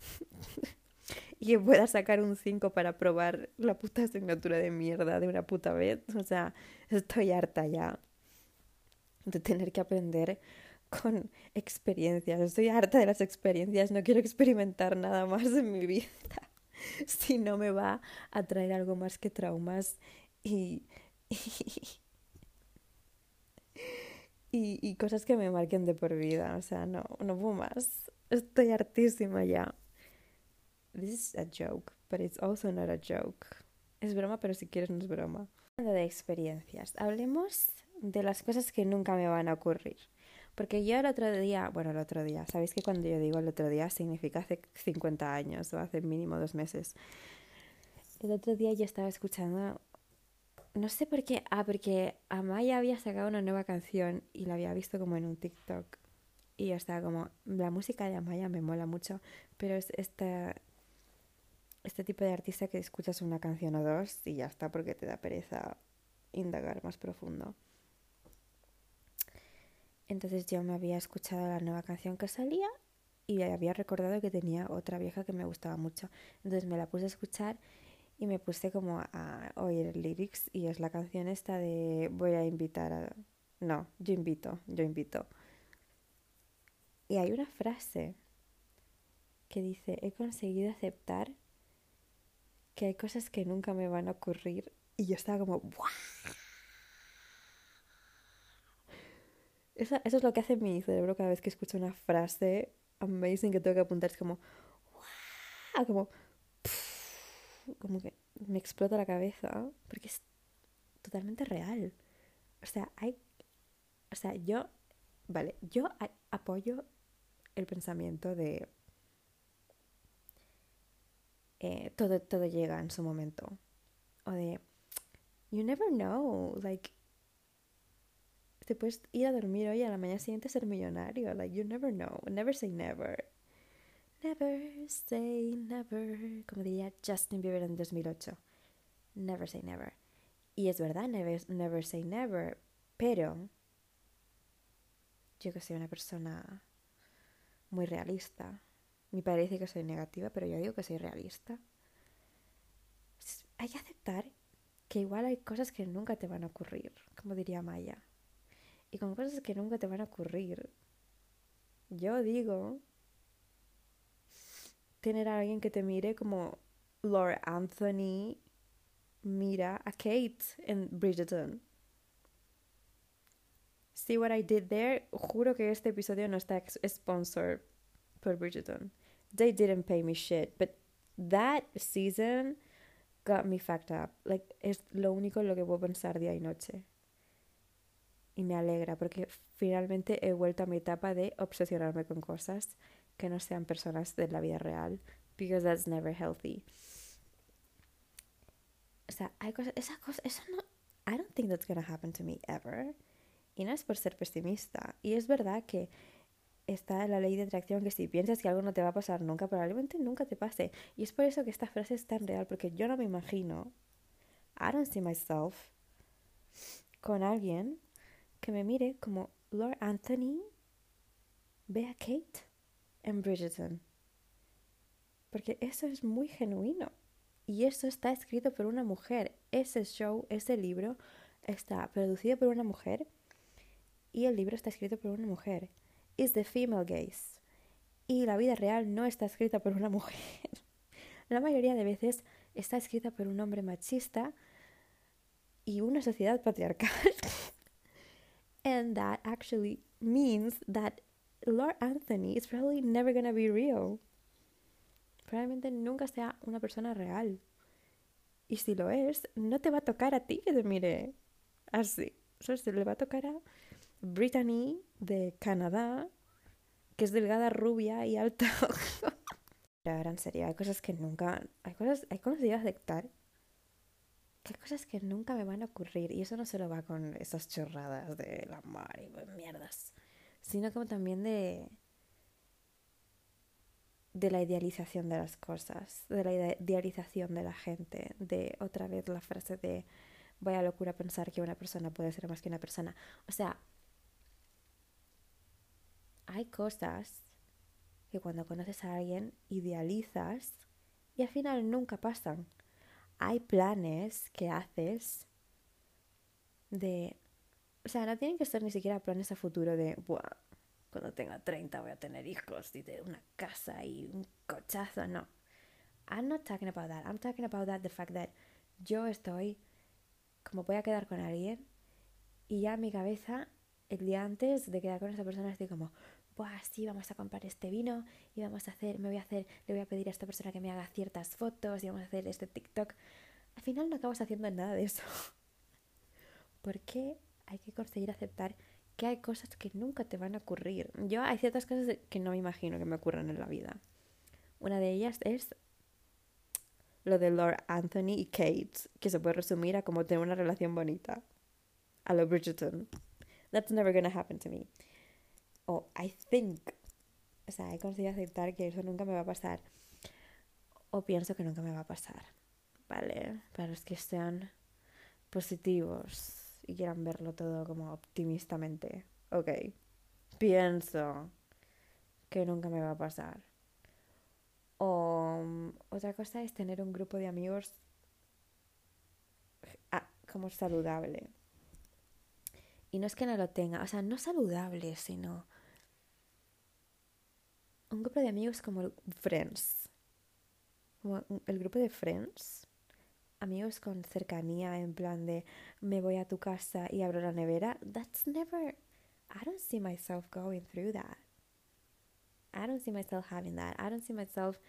y que pueda sacar un 5 para probar la puta asignatura de mierda de una puta vez. O sea, estoy harta ya de tener que aprender con experiencias. Estoy harta de las experiencias, no quiero experimentar nada más en mi vida. Si no me va a traer algo más que traumas y, y, y cosas que me marquen de por vida. O sea, no, no puedo más. Estoy hartísima ya. This is a joke, but it's also not a joke. Es broma, pero si quieres no es broma. Hablando de experiencias, hablemos de las cosas que nunca me van a ocurrir. Porque yo el otro día, bueno, el otro día, sabéis que cuando yo digo el otro día significa hace 50 años o hace mínimo dos meses. El otro día yo estaba escuchando, no sé por qué, ah, porque Amaya había sacado una nueva canción y la había visto como en un TikTok. Y yo estaba como, la música de Amaya me mola mucho, pero es esta, este tipo de artista que escuchas una canción o dos y ya está porque te da pereza indagar más profundo. Entonces yo me había escuchado la nueva canción que salía y había recordado que tenía otra vieja que me gustaba mucho. Entonces me la puse a escuchar y me puse como a oír lyrics y es la canción esta de voy a invitar a... No, yo invito, yo invito. Y hay una frase que dice, he conseguido aceptar que hay cosas que nunca me van a ocurrir y yo estaba como. Eso, es lo que hace mi cerebro cada vez que escucho una frase amazing que tengo que apuntar. Es. Como, como que me explota la cabeza porque es totalmente real. O sea, hay, o sea, yo, vale, yo apoyo el pensamiento de eh, todo, todo llega en su momento. O de, you never know, like, te puedes ir a dormir hoy y a la mañana siguiente ser millonario. Like, you never know. Never say never. Never say never. Como diría Justin Bieber en 2008. Never say never. Y es verdad, never, never say never. Pero yo que soy una persona muy realista me parece que soy negativa, pero yo digo que soy realista. Hay que aceptar que igual hay cosas que nunca te van a ocurrir, como diría Maya. Y con cosas que nunca te van a ocurrir, yo digo tener a alguien que te mire como Lord Anthony mira a Kate en Bridgerton. See what I did there? Juro que este episodio no está sponsored por Bridgerton they didn't pay me shit, but that season got me fucked up. Like, es lo único en lo que puedo pensar día y noche. Y me alegra porque finalmente he vuelto a mi etapa de obsesionarme con cosas que no sean personas de la vida real. Because that's never healthy. O sea, hay cosas, esa cosa, eso no, I don't think that's gonna happen to me ever. Y no es por ser pesimista. Y es verdad que está la ley de atracción que si piensas que algo no te va a pasar nunca, probablemente nunca te pase. Y es por eso que esta frase es tan real, porque yo no me imagino, I don't see myself con alguien que me mire como Lord Anthony ve a Kate en Bridgerton. Porque eso es muy genuino. Y eso está escrito por una mujer. Ese show, ese libro, está producido por una mujer y el libro está escrito por una mujer. Is the female gaze. Y la vida real no está escrita por una mujer. la mayoría de veces está escrita por un hombre machista y una sociedad patriarcal. and that actually means that Lord Anthony is probably never gonna be real. Probablemente nunca sea una persona real. Y si lo es, no te va a tocar a ti que te mire así. O se le va a tocar a Brittany de Canadá, que es delgada, rubia y alta. Ahora, en serio, hay cosas que nunca. Hay cosas, hay cosas que a aceptar. Hay cosas que nunca me van a ocurrir. Y eso no solo va con esas chorradas de la mar y mierdas. Sino como también de. de la idealización de las cosas. De la idealización de la gente. De otra vez la frase de. Vaya locura pensar que una persona puede ser más que una persona. O sea. Hay cosas que cuando conoces a alguien idealizas y al final nunca pasan. Hay planes que haces de... O sea, no tienen que ser ni siquiera planes a futuro de, Buah, cuando tenga 30 voy a tener hijos y de una casa y un cochazo, no. I'm not talking about that. I'm talking about that, the fact that yo estoy como voy a quedar con alguien y ya mi cabeza el día antes de quedar con esa persona estoy como, Buah, sí, vamos a comprar este vino y vamos a hacer, me voy a hacer, le voy a pedir a esta persona que me haga ciertas fotos y vamos a hacer este TikTok. Al final no acabas haciendo nada de eso. ¿Por qué hay que conseguir aceptar que hay cosas que nunca te van a ocurrir? Yo hay ciertas cosas que no me imagino que me ocurran en la vida. Una de ellas es lo de Lord Anthony y Kate, que se puede resumir a como tener una relación bonita. A lo Bridgerton. That's never gonna happen to me o I think, o sea, he conseguido aceptar que eso nunca me va a pasar, o pienso que nunca me va a pasar, ¿vale? Para los que sean positivos y quieran verlo todo como optimistamente, ok, pienso que nunca me va a pasar. O mm, otra cosa es tener un grupo de amigos ah, como saludable. Y no es que no lo tenga, o sea, no saludable, sino un grupo de amigos como Friends. Como el grupo de Friends. Amigos con cercanía, en plan de me voy a tu casa y abro la nevera. That's never. I don't see myself going through that. I don't see myself having that. I don't see myself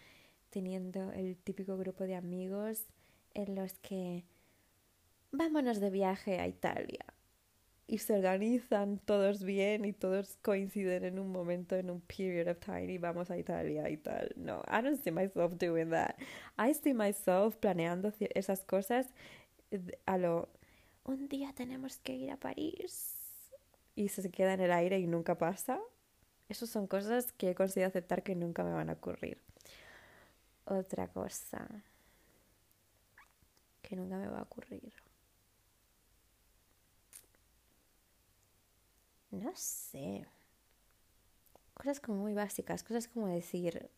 teniendo el típico grupo de amigos en los que vámonos de viaje a Italia y se organizan todos bien y todos coinciden en un momento, en un period of time y vamos a Italia y tal. No, I don't see myself doing that. I see myself planeando esas cosas a lo, un día tenemos que ir a París y se queda en el aire y nunca pasa. Esas son cosas que he conseguido aceptar que nunca me van a ocurrir. Otra cosa que nunca me va a ocurrir. No sé. Cosas como muy básicas, cosas como decir,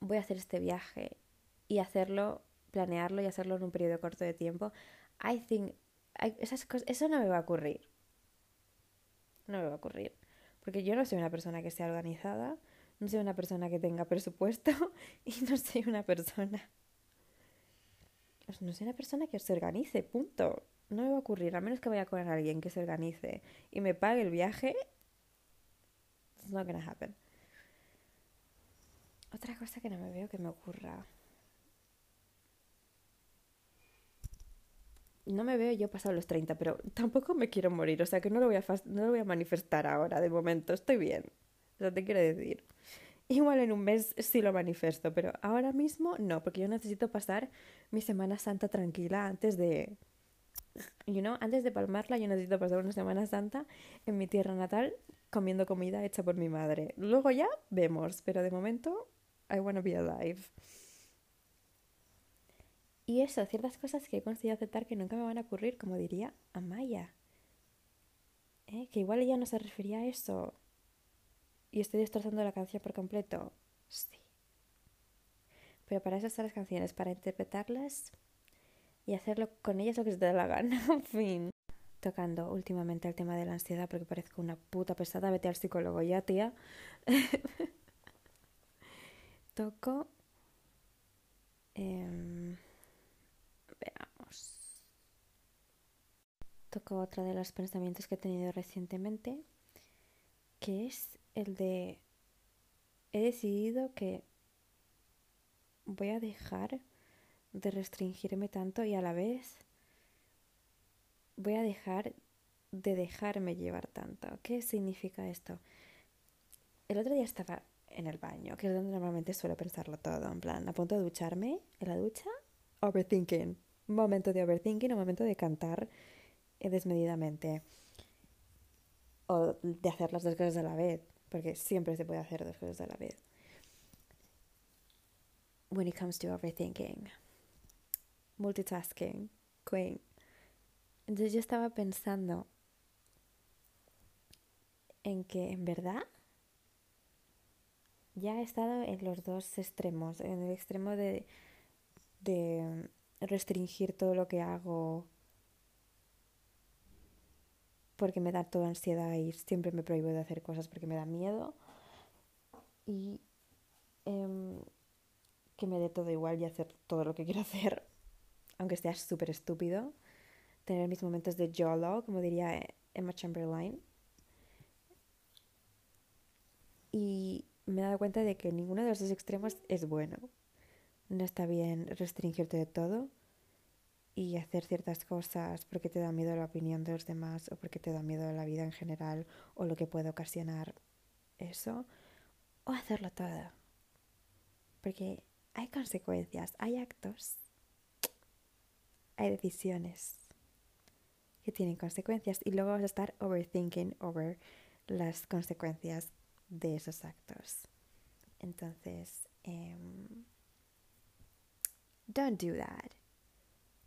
voy a hacer este viaje y hacerlo, planearlo y hacerlo en un periodo corto de tiempo. I think, esas cosas, eso no me va a ocurrir. No me va a ocurrir. Porque yo no soy una persona que sea organizada, no soy una persona que tenga presupuesto y no soy una persona... No soy una persona que se organice, punto no me va a ocurrir, a menos que vaya con alguien que se organice y me pague el viaje. It's not gonna happen. Otra cosa que no me veo que me ocurra. No me veo yo pasado los 30, pero tampoco me quiero morir, o sea que no lo voy a, no lo voy a manifestar ahora, de momento, estoy bien. O sea, te quiero decir. Igual en un mes sí lo manifiesto, pero ahora mismo no, porque yo necesito pasar mi Semana Santa tranquila antes de, you know, antes de palmarla yo necesito pasar una Semana Santa en mi tierra natal comiendo comida hecha por mi madre. Luego ya vemos, pero de momento I wanna be alive. Y eso, ciertas cosas que he conseguido aceptar que nunca me van a ocurrir, como diría Amaya. ¿Eh? Que igual ella no se refería a eso. Y estoy destrozando la canción por completo. Sí. Pero para eso están las canciones, para interpretarlas y hacerlo con ellas lo que se te dé la gana. en fin. Tocando últimamente el tema de la ansiedad porque parezco una puta pesada. Vete al psicólogo ya, tía. Toco. Em, veamos. Toco otro de los pensamientos que he tenido recientemente, que es el de he decidido que voy a dejar de restringirme tanto y a la vez voy a dejar de dejarme llevar tanto. ¿Qué significa esto? El otro día estaba en el baño, que es donde normalmente suelo pensarlo todo, en plan, a punto de ducharme, en la ducha, overthinking. Momento de overthinking, un momento de cantar eh, desmedidamente. O de hacer las dos cosas a la vez, porque siempre se puede hacer dos cosas a la vez. When it comes to overthinking, multitasking, queen. Entonces yo estaba pensando en que en verdad ya he estado en los dos extremos, en el extremo de, de restringir todo lo que hago porque me da toda ansiedad y siempre me prohíbo de hacer cosas porque me da miedo y em, que me dé todo igual y hacer todo lo que quiero hacer, aunque sea súper estúpido, tener mis momentos de YOLO, como diría Emma Chamberlain. Y me he dado cuenta de que ninguno de los dos extremos es bueno. No está bien restringirte de todo y hacer ciertas cosas porque te da miedo la opinión de los demás o porque te da miedo la vida en general o lo que puede ocasionar eso. O hacerlo todo. Porque hay consecuencias, hay actos, hay decisiones que tienen consecuencias y luego vas a estar overthinking over las consecuencias de esos actos. Entonces, um, don't do that.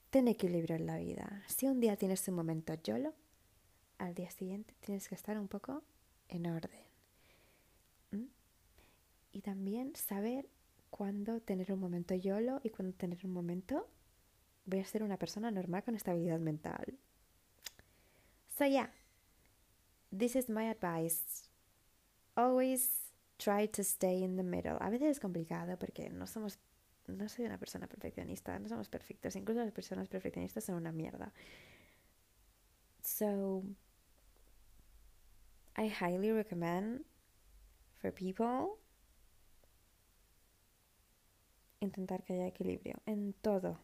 Ten equilibrio en la vida. Si un día tienes un momento YOLO, al día siguiente tienes que estar un poco en orden. Y también saber cuándo tener un momento YOLO y cuándo tener un momento voy a ser una persona normal con estabilidad mental. So yeah, this is my advice always try to stay in the middle. A veces es complicado porque no somos, no soy una persona perfeccionista, no somos perfectos. Incluso las personas perfeccionistas son una mierda. So, I highly recommend for people intentar que haya equilibrio en todo.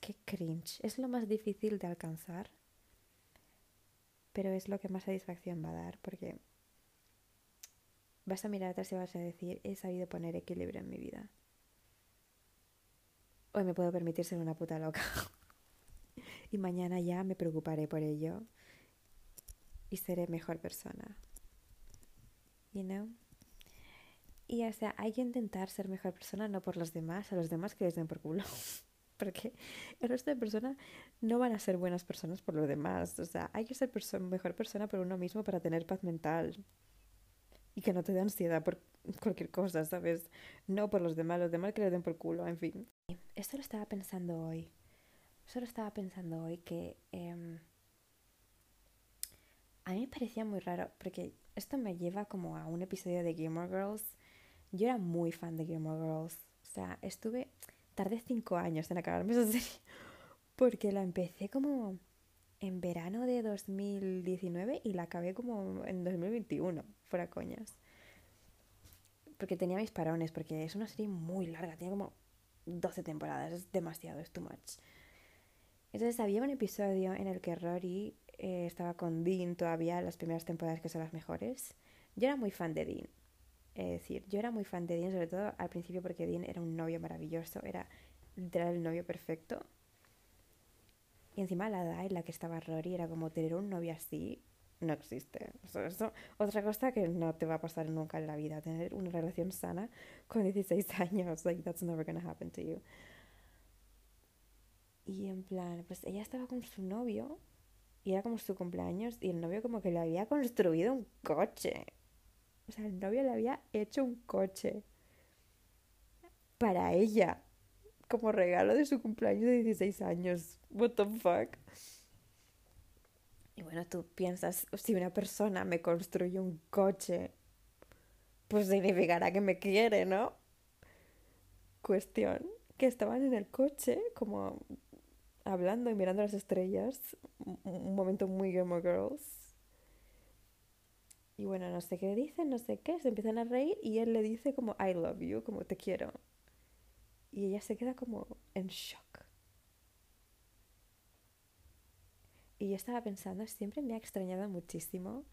Que cringe. Es lo más difícil de alcanzar, pero es lo que más satisfacción va a dar porque vas a mirar atrás y vas a decir, he sabido poner equilibrio en mi vida. Hoy me puedo permitir ser una puta loca. y mañana ya me preocuparé por ello. Y seré mejor persona. You know? Y o sea, hay que intentar ser mejor persona no por los demás, a los demás que les den por culo. Porque el resto de personas no van a ser buenas personas por los demás. O sea, hay que ser mejor persona por uno mismo para tener paz mental y que no te dé ansiedad por cualquier cosa, ¿sabes? No por los demás, los demás que le den por culo, en fin. Esto lo estaba pensando hoy. Esto lo estaba pensando hoy que em, a mí me parecía muy raro porque esto me lleva como a un episodio de Gilmore Girls. Yo era muy fan de Gilmore Girls. O sea, estuve, tardé cinco años en acabarme esa serie porque la empecé como en verano de 2019 y la acabé como en 2021, fuera coñas. Porque tenía mis parones, porque es una serie muy larga, tiene como 12 temporadas, es demasiado, es too much. Entonces había un episodio en el que Rory eh, estaba con Dean todavía, las primeras temporadas que son las mejores. Yo era muy fan de Dean. Es decir, yo era muy fan de Dean, sobre todo al principio porque Dean era un novio maravilloso, era literal el novio perfecto. Y encima la edad en la que estaba Rory era como tener un novio así no existe. Eso, otra cosa que no te va a pasar nunca en la vida, tener una relación sana con 16 años. Like, that's never gonna happen to you. Y en plan, pues ella estaba con su novio y era como su cumpleaños y el novio como que le había construido un coche. O sea, el novio le había hecho un coche para ella como regalo de su cumpleaños de 16 años. What the fuck? Y bueno, tú piensas, si una persona me construye un coche, pues significará que me quiere, ¿no? Cuestión, que estaban en el coche como hablando y mirando las estrellas. Un momento muy Game Girls. Y bueno, no sé qué dicen, no sé qué, se empiezan a reír y él le dice como I love you, como te quiero. Y ella se queda como en shock. Y yo estaba pensando, siempre me ha extrañado muchísimo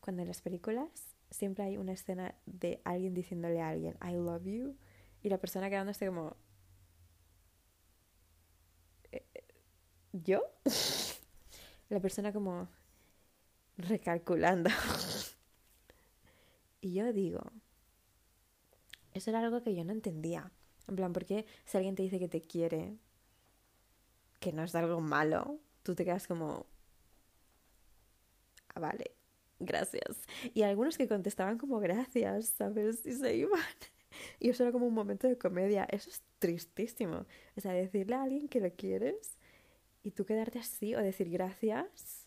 cuando en las películas siempre hay una escena de alguien diciéndole a alguien I love you y la persona quedándose como eh, eh, ¿yo? la persona como recalculando. y yo digo, eso era algo que yo no entendía. En plan, porque si alguien te dice que te quiere, que no es algo malo, tú te quedas como, ah, vale, gracias. Y algunos que contestaban como gracias, ¿sabes? Y se iban. Y eso era como un momento de comedia. Eso es tristísimo. O sea, decirle a alguien que lo quieres y tú quedarte así o decir gracias.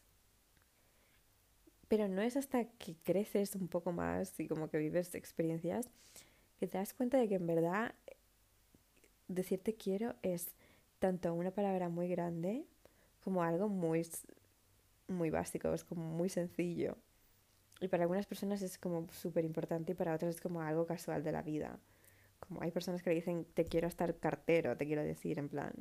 Pero no es hasta que creces un poco más y como que vives experiencias que te das cuenta de que en verdad decirte quiero es tanto una palabra muy grande como algo muy, muy básico, es como muy sencillo. Y para algunas personas es como súper importante y para otras es como algo casual de la vida. Como hay personas que le dicen te quiero el cartero, te quiero decir, en plan.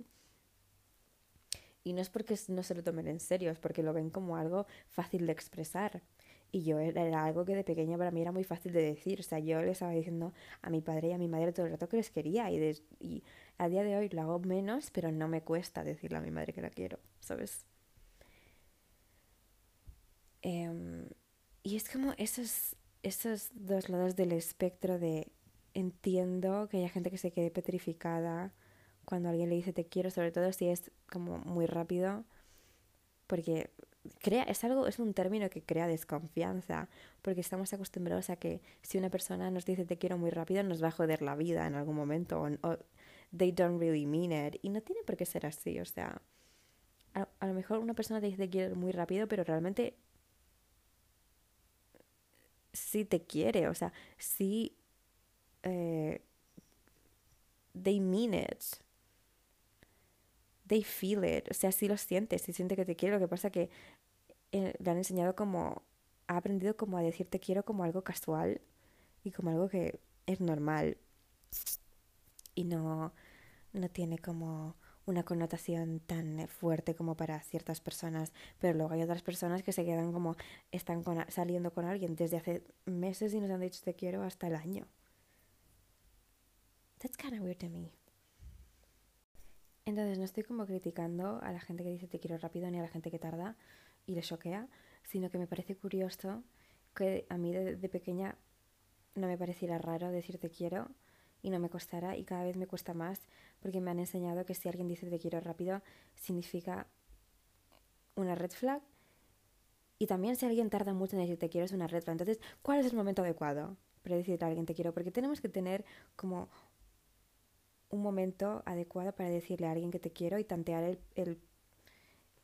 Y no es porque no se lo tomen en serio, es porque lo ven como algo fácil de expresar. Y yo era, algo que de pequeña para mí era muy fácil de decir. O sea, yo le estaba diciendo a mi padre y a mi madre todo el rato que les quería. Y, y a día de hoy lo hago menos, pero no me cuesta decirle a mi madre que la quiero, ¿sabes? Em, y es como esos, esos dos lados del espectro de entiendo que haya gente que se quede petrificada cuando alguien le dice te quiero, sobre todo si es como muy rápido, porque crea, es algo, es un término que crea desconfianza, porque estamos acostumbrados a que si una persona nos dice te quiero muy rápido, nos va a joder la vida en algún momento, they don't really mean it, y no tiene por qué ser así, o sea, a, lo mejor una persona te dice te quiero muy rápido, pero realmente sí te quiere, o sea, sí eh, they mean it, they feel it, o sea, sí lo siente, sí siente que te quiere, lo que pasa que eh, le han enseñado como, ha aprendido como a decir te quiero como algo casual y como algo que es normal y no, no tiene como una connotación tan fuerte como para ciertas personas, pero luego hay otras personas que se quedan como están saliendo con alguien desde hace meses y nos han dicho te quiero hasta el año. That's kind of weird to me. Entonces no estoy como criticando a la gente que dice te quiero rápido ni a la gente que tarda y le choquea, sino que me parece curioso que a mí de, pequeña no me pareciera raro decir te quiero y no me costara y cada vez me cuesta más porque me han enseñado que si alguien dice te quiero rápido significa una red flag y también si alguien tarda mucho en decir te quiero es una red flag. Entonces, ¿cuál es el momento adecuado para decir a alguien te quiero? Porque tenemos que tener como un momento adecuado para decirle a alguien que te quiero y tantear el,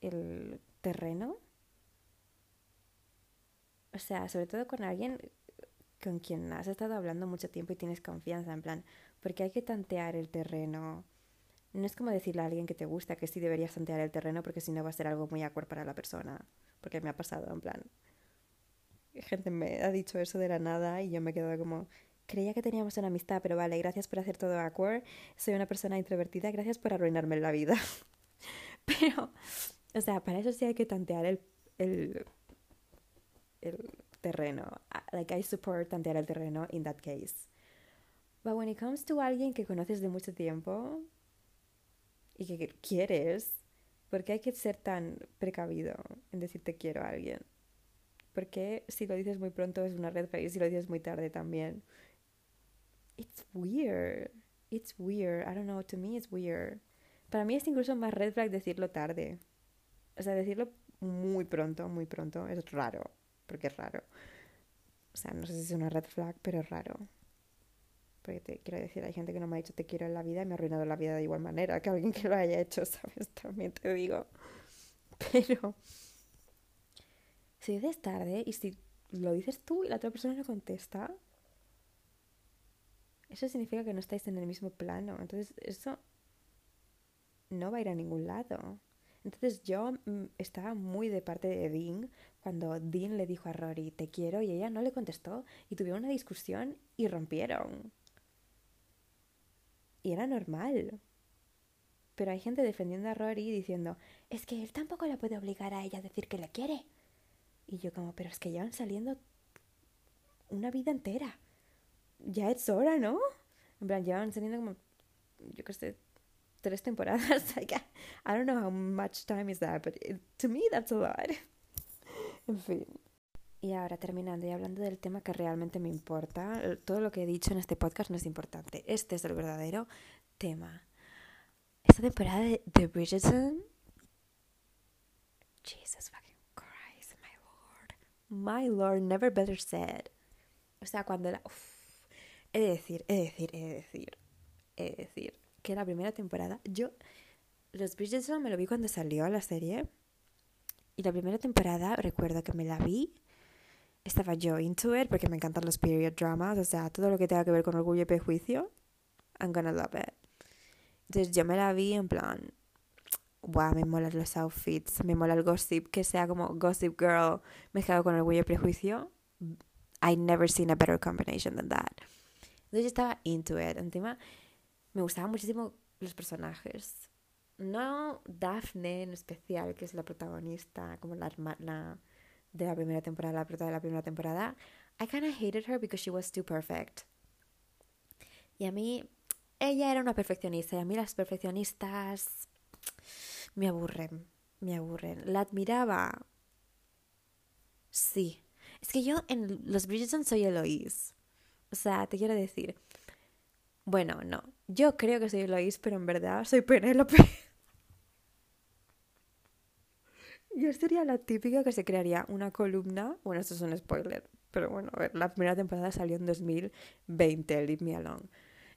el, terreno. O sea, sobre todo con alguien con quien has estado hablando mucho tiempo y tienes confianza, en plan, porque hay que tantear el terreno. No es como decirle a alguien que te gusta que sí deberías tantear el terreno porque si no va a ser algo muy awkward para la persona. Porque me ha pasado, en plan. Gente me ha dicho eso de la nada y yo me he quedado como, Creía que teníamos una amistad, pero vale, gracias por hacer todo awkward. Soy una persona introvertida, gracias por arruinarme la vida. pero, o sea, para eso sí hay que tantear el, el, terreno. Like, I support tantear el terreno in that case. But when it comes to alguien que conoces de mucho tiempo y que quieres, ¿por qué hay que ser tan precavido en decir te quiero a alguien? Porque si lo dices muy pronto es una red flag y si lo dices muy tarde también? It's weird. It's weird. I don't know, to me it's weird. Para mí es incluso más red flag decirlo tarde. O sea, decirlo muy pronto, muy pronto, es raro, porque es raro. O sea, no sé si es una red flag, pero es raro. Porque te quiero decir, hay gente que no me ha dicho te quiero en la vida y me ha arruinado la vida de igual manera que alguien que lo haya hecho, ¿sabes? También te digo. Pero si dices tarde y si lo dices tú y la otra persona no contesta, eso significa que no estáis en el mismo plano. Entonces, eso no va a ir a ningún lado. Entonces yo mm, estaba muy de parte de Dean cuando Dean le dijo a Rory te quiero y ella no le contestó y tuvieron una discusión y rompieron. Y era normal. Pero hay gente defendiendo a Rory diciendo es que él tampoco la puede obligar a ella a decir que le quiere. Y yo como, pero es que llevan saliendo una vida entera. Ya es hora, ¿no? En plan, llevan saliendo como, yo qué sé, tres temporadas. I don't know how much time is that, but to me that's a lot. en fin. Y ahora terminando y hablando del tema que realmente me importa, todo lo que he dicho en este podcast no es importante. Este es el verdadero tema. Esta temporada de, The Bridgerton. Jesus fucking Christ, my lord. My lord, never better said. O sea, cuando la. He de decir, he de decir, he de decir, he de decir que la primera temporada, yo, Los Bridgerton me lo vi cuando salió la serie. Y la primera temporada, recuerdo que me la vi, estaba yo into it porque me encantan los period dramas, o sea, todo lo que tenga que ver con orgullo y prejuicio, I'm gonna love it. Entonces yo me la vi en plan, wow, me molan los outfits, me mola el gossip, que sea como Gossip Girl mezclado con orgullo y prejuicio. I never seen a better combination than that. Entonces yo estaba into it. Encima, me gustaban muchísimo los personajes. No Daphne en especial, que es la protagonista, como la hermana de la primera temporada, la protagonista de la primera temporada. I kind of hated her because she was too perfect. Y a mí, ella era una perfeccionista, y a mí las perfeccionistas me aburren, me aburren. La admiraba. Sí. Es que yo en los Bridgerton soy Eloise. O sea, te quiero decir, bueno, no. Yo creo que soy Eloís, pero en verdad soy Penélope. Yo sería la típica que se crearía una columna. Bueno, esto es un spoiler. Pero bueno, a ver, la primera temporada salió en 2020, Leave Me Alone.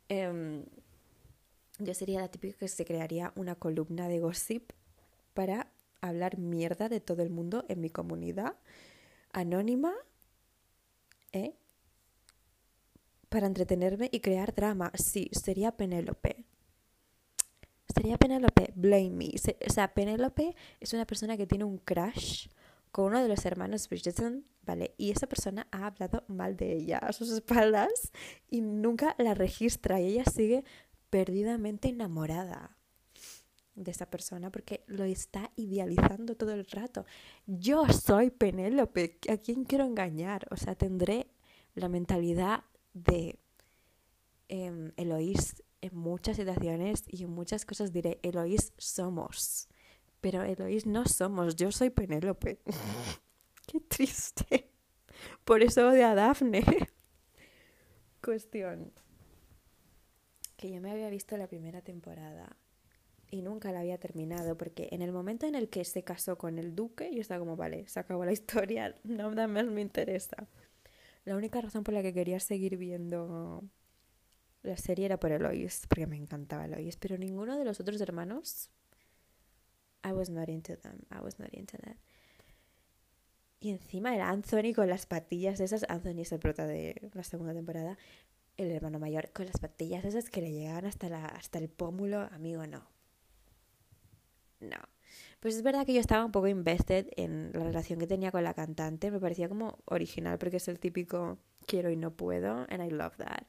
Em, yo sería la típica que se crearía una columna de gossip para hablar mierda de todo el mundo en mi comunidad. Anónima. ¿Eh? Para entretenerme y crear drama. Sí, sería Penélope. Sería Penélope, blame me. O sea, Penélope es una persona que tiene un crush con uno de los hermanos Bridgerton, ¿vale? Y esa persona ha hablado mal de ella a sus espaldas y nunca la registra y ella sigue perdidamente enamorada de esa persona porque lo está idealizando todo el rato. Yo soy Penélope, ¿a quién quiero engañar? O sea, tendré la mentalidad de eh, Eloís en muchas situaciones y en muchas cosas diré, Eloís somos. Pero Eloís no somos, yo soy Penélope. Qué triste. Por eso odio a Dafne. Cuestión. Que yo me había visto la primera temporada y nunca la había terminado porque en el momento en el que se casó con el duque yo estaba como, vale, se acabó la historia, nada más me interesa. La única razón por la que quería seguir viendo la serie era por Eloise, porque me encantaba Eloise, pero ninguno de los otros hermanos I was not into them. I was not into that. Y encima era Anthony con las patillas esas. Anthony es el prota de la segunda temporada. El hermano mayor con las patillas esas que le llegaban hasta, la, hasta el pómulo. Amigo, no. No. Pues es verdad que yo estaba un poco invested en la relación que tenía con la cantante. Me parecía como original porque es el típico quiero y no puedo. And I love that.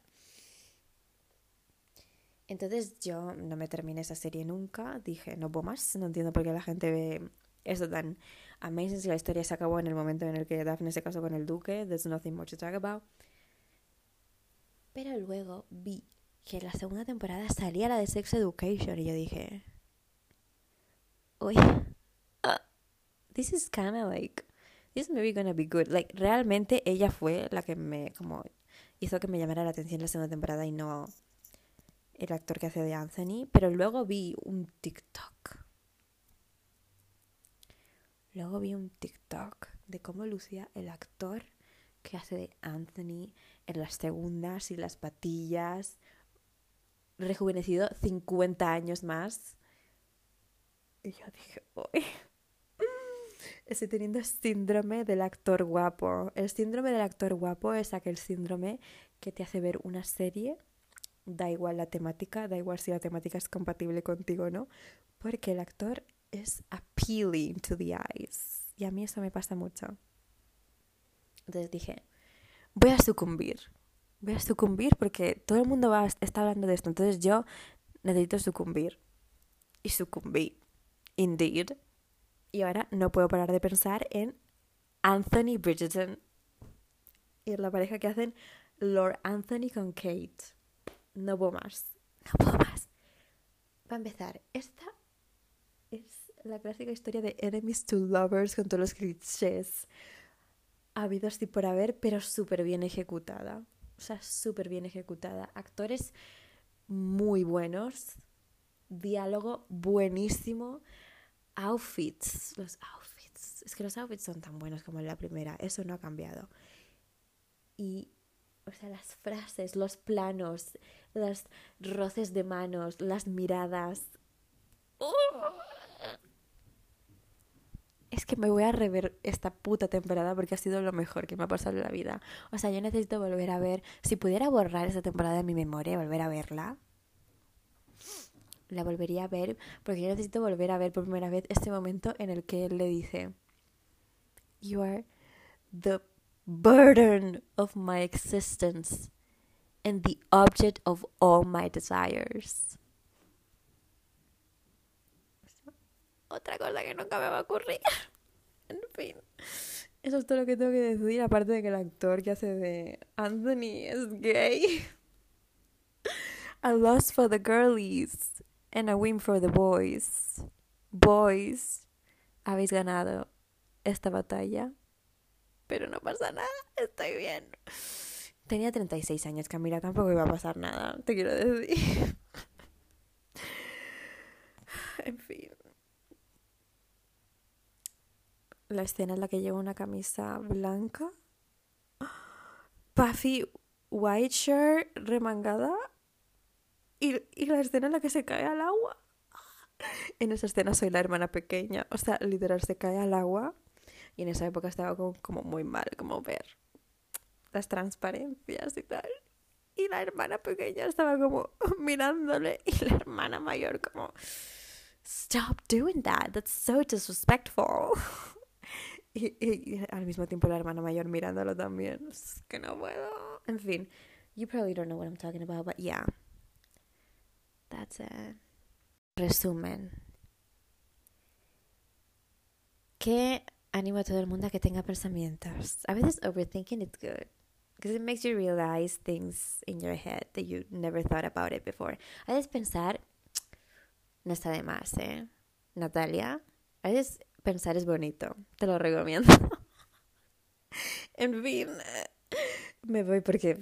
Entonces yo no me terminé esa serie nunca. Dije, no puedo más. No entiendo por qué la gente ve eso tan amazing si la historia se acabó en el momento en el que Daphne se casó con el duque. There's nothing more to talk about. Pero luego vi que la segunda temporada salía la de Sex Education y yo dije, uy, uh, this is kind of like, this is maybe gonna be good. Like, realmente ella fue la que me, como, hizo que me llamara la atención la segunda temporada y no el actor que hace de Anthony, pero luego vi un TikTok. Luego vi un TikTok de cómo lucía el actor que hace de Anthony en las segundas y las patillas, rejuvenecido 50 años más. Y yo dije, uy, estoy teniendo síndrome del actor guapo. El síndrome del actor guapo es aquel síndrome que te hace ver una serie, da igual la temática, da igual si la temática es compatible contigo o no, porque el actor es appealing to the eyes. Y a mí eso me pasa mucho. Entonces dije, voy a sucumbir. Voy a sucumbir porque todo el mundo está hablando de esto. Entonces yo necesito sucumbir. Y sucumbí. Indeed. Y ahora no puedo parar de pensar en Anthony Bridgerton. Y la pareja que hacen Lord Anthony con Kate. No puedo más. No puedo más. Para empezar, esta es la clásica historia de enemies to lovers con todos los clichés habidos y por haber, pero súper bien ejecutada. O sea, súper bien ejecutada. Actores muy buenos, diálogo buenísimo, outfits, los outfits. Es que los outfits son tan buenos como en la primera, eso no ha cambiado. Y, o sea, las frases, los planos, los roces de manos, las miradas. Es que me voy a rever esta puta temporada porque ha sido lo mejor que me ha pasado en la vida. O sea, yo necesito volver a ver, si pudiera borrar esta temporada de mi memoria, volver a verla, la volvería a ver porque yo necesito volver a ver por primera vez este momento en el que él le dice, You are the burden of my existence and the object of all my desires. otra cosa que nunca me va a ocurrir. en fin. Eso es todo lo que tengo que decir, aparte de que el actor que hace de Anthony es gay. A loss for the girlies and a win for the boys. Boys, habéis ganado esta batalla. Pero no pasa nada, estoy bien. Tenía 36 años, Camila, tampoco iba a pasar nada, te quiero decir. en fin. la escena en la que lleva una camisa blanca, puffy white shirt remangada y, y la escena en la que se cae al agua. En esa escena soy la hermana pequeña, o sea, literal se cae al agua y en esa época estaba como, como muy mal, como ver las transparencias y tal. Y la hermana pequeña estaba como mirándole y la hermana mayor como, stop doing that, that's so disrespectful. Y, al mismo tiempo la hermana mayor mirándolo también. Es que no puedo. En fin. You probably don't know what I'm talking about, but yeah. That's it. Resumen. Que animo a todo el mundo a que tenga pensamientos. A veces overthinking is good. Because it makes you realize things in your head that you never thought about it before. A veces pensar no está de más, ¿eh? Natalia. A veces pensar es bonito. Te lo recomiendo. en fin, me voy porque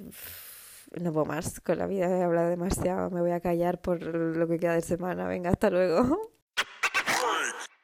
no puedo más con la vida. He hablado demasiado. Me voy a callar por lo que queda de semana. Venga, hasta luego.